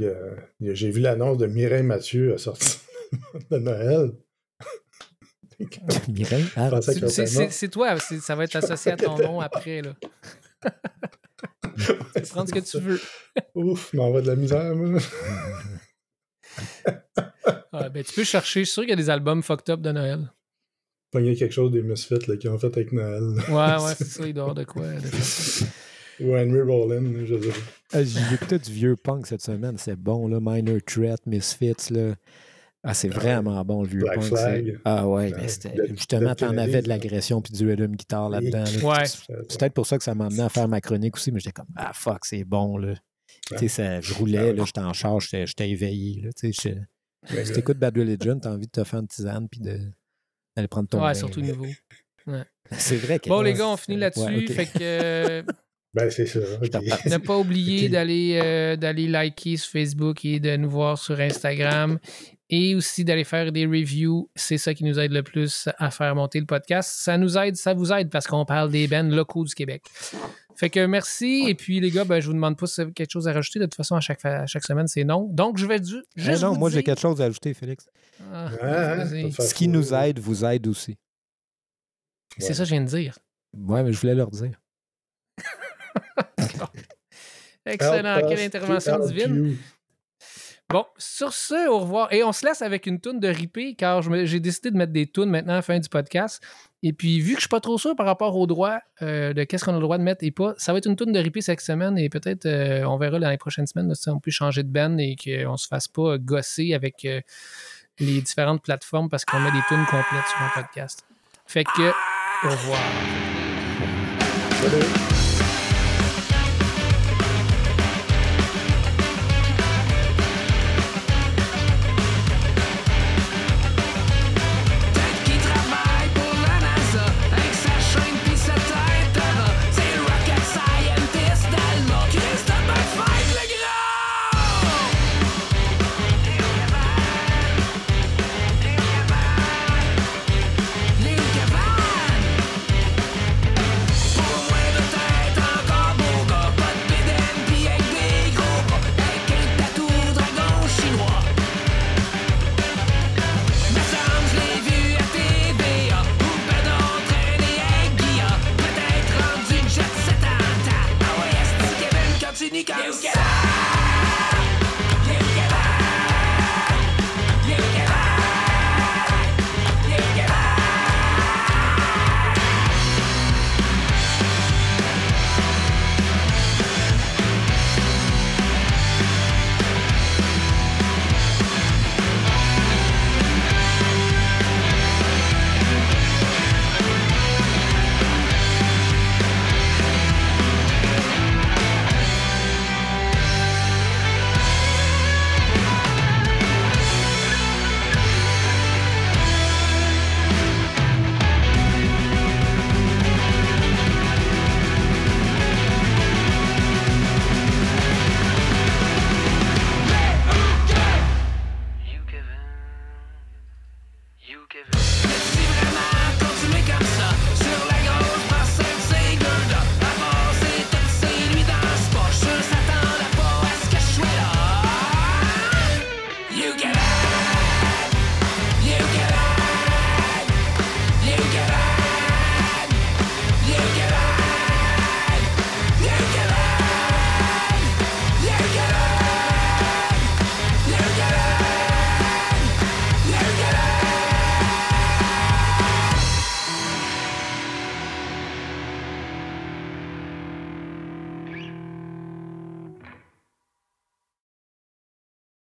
j'ai vu l'annonce de Mireille Mathieu à sortir de Noël. Mireille, ah, C'est- toi, ça va être associé à ton nom après. Là. tu peux prendre ce que tu veux. Ouf, m'envoie de la misère, moi. Ah, ben, tu peux chercher. Je suis sûr qu'il y a des albums fucked up de Noël. Pogner quelque chose des Misfits là, qu'ils ont fait avec Noël. là. Ouais, ouais, c'est ça. Il dort de quoi. de. Ou Henry Rollin, je sais pas. Ah, J'ai écouté du vieux punk cette semaine, c'est bon, là, Minor Threat, Misfits, là. Ah, c'est Ah vraiment bon, le vieux Black punk. Flag. Ah ouais, Ah, mais c'était... Justement, t'en avais de l'agression puis du rhythm guitare là-dedans. là. Ouais. C'est peut-être pour ça que ça m'a amené à faire ma chronique aussi, mais j'étais comme, ah fuck, c'est bon, là. Tu sais, ça- je roulais, là, j'étais en charge, j'étais j'étais éveillé, là. Tu sais, si t'écoutes Bad Religion, t'as envie de te faire une tisane puis de- d'aller prendre ton Ouais, bain, surtout nouveau. C'est vrai que... Bon, les gars, on finit là-dessus. Ouais. Fait que euh, Ben, c'est ça. ok. ne pas oublier d'aller euh, d'aller liker sur Facebook et de nous voir sur Instagram. Et aussi d'aller faire des reviews. C'est ça qui nous aide le plus à faire monter le podcast. Ça nous aide, ça vous aide parce qu'on parle des bands locaux du Québec. Fait que merci. Et puis, les gars, ben, je vous demande pas si vous avez quelque chose à rajouter. De toute façon, à chaque, à chaque semaine, c'est non. Donc, je vais du- Eh juste. non, vous moi, j'ai quelque chose à ajouter, Félix. Ah, Ah, hein, Ce qui nous aide vous aide aussi. c'est Ouais. ça que je viens de dire. Ouais, mais je voulais leur dire. Excellent. Quelle intervention divine. Bon, sur ce, au revoir. Et on se laisse avec une toune de ripé, car j'ai décidé de mettre des tunes maintenant à la fin du podcast. Et puis, vu que je suis pas trop sûr par rapport au droit euh, de qu'est-ce qu'on a le droit de mettre et pas, ça va être une toune de ripé cette semaine et peut-être euh, on verra dans les prochaines semaines si on peut changer de band et qu'on se fasse pas gosser avec euh, les différentes plateformes parce qu'on met des tunes complètes sur un podcast. Fait que, au revoir. Salut.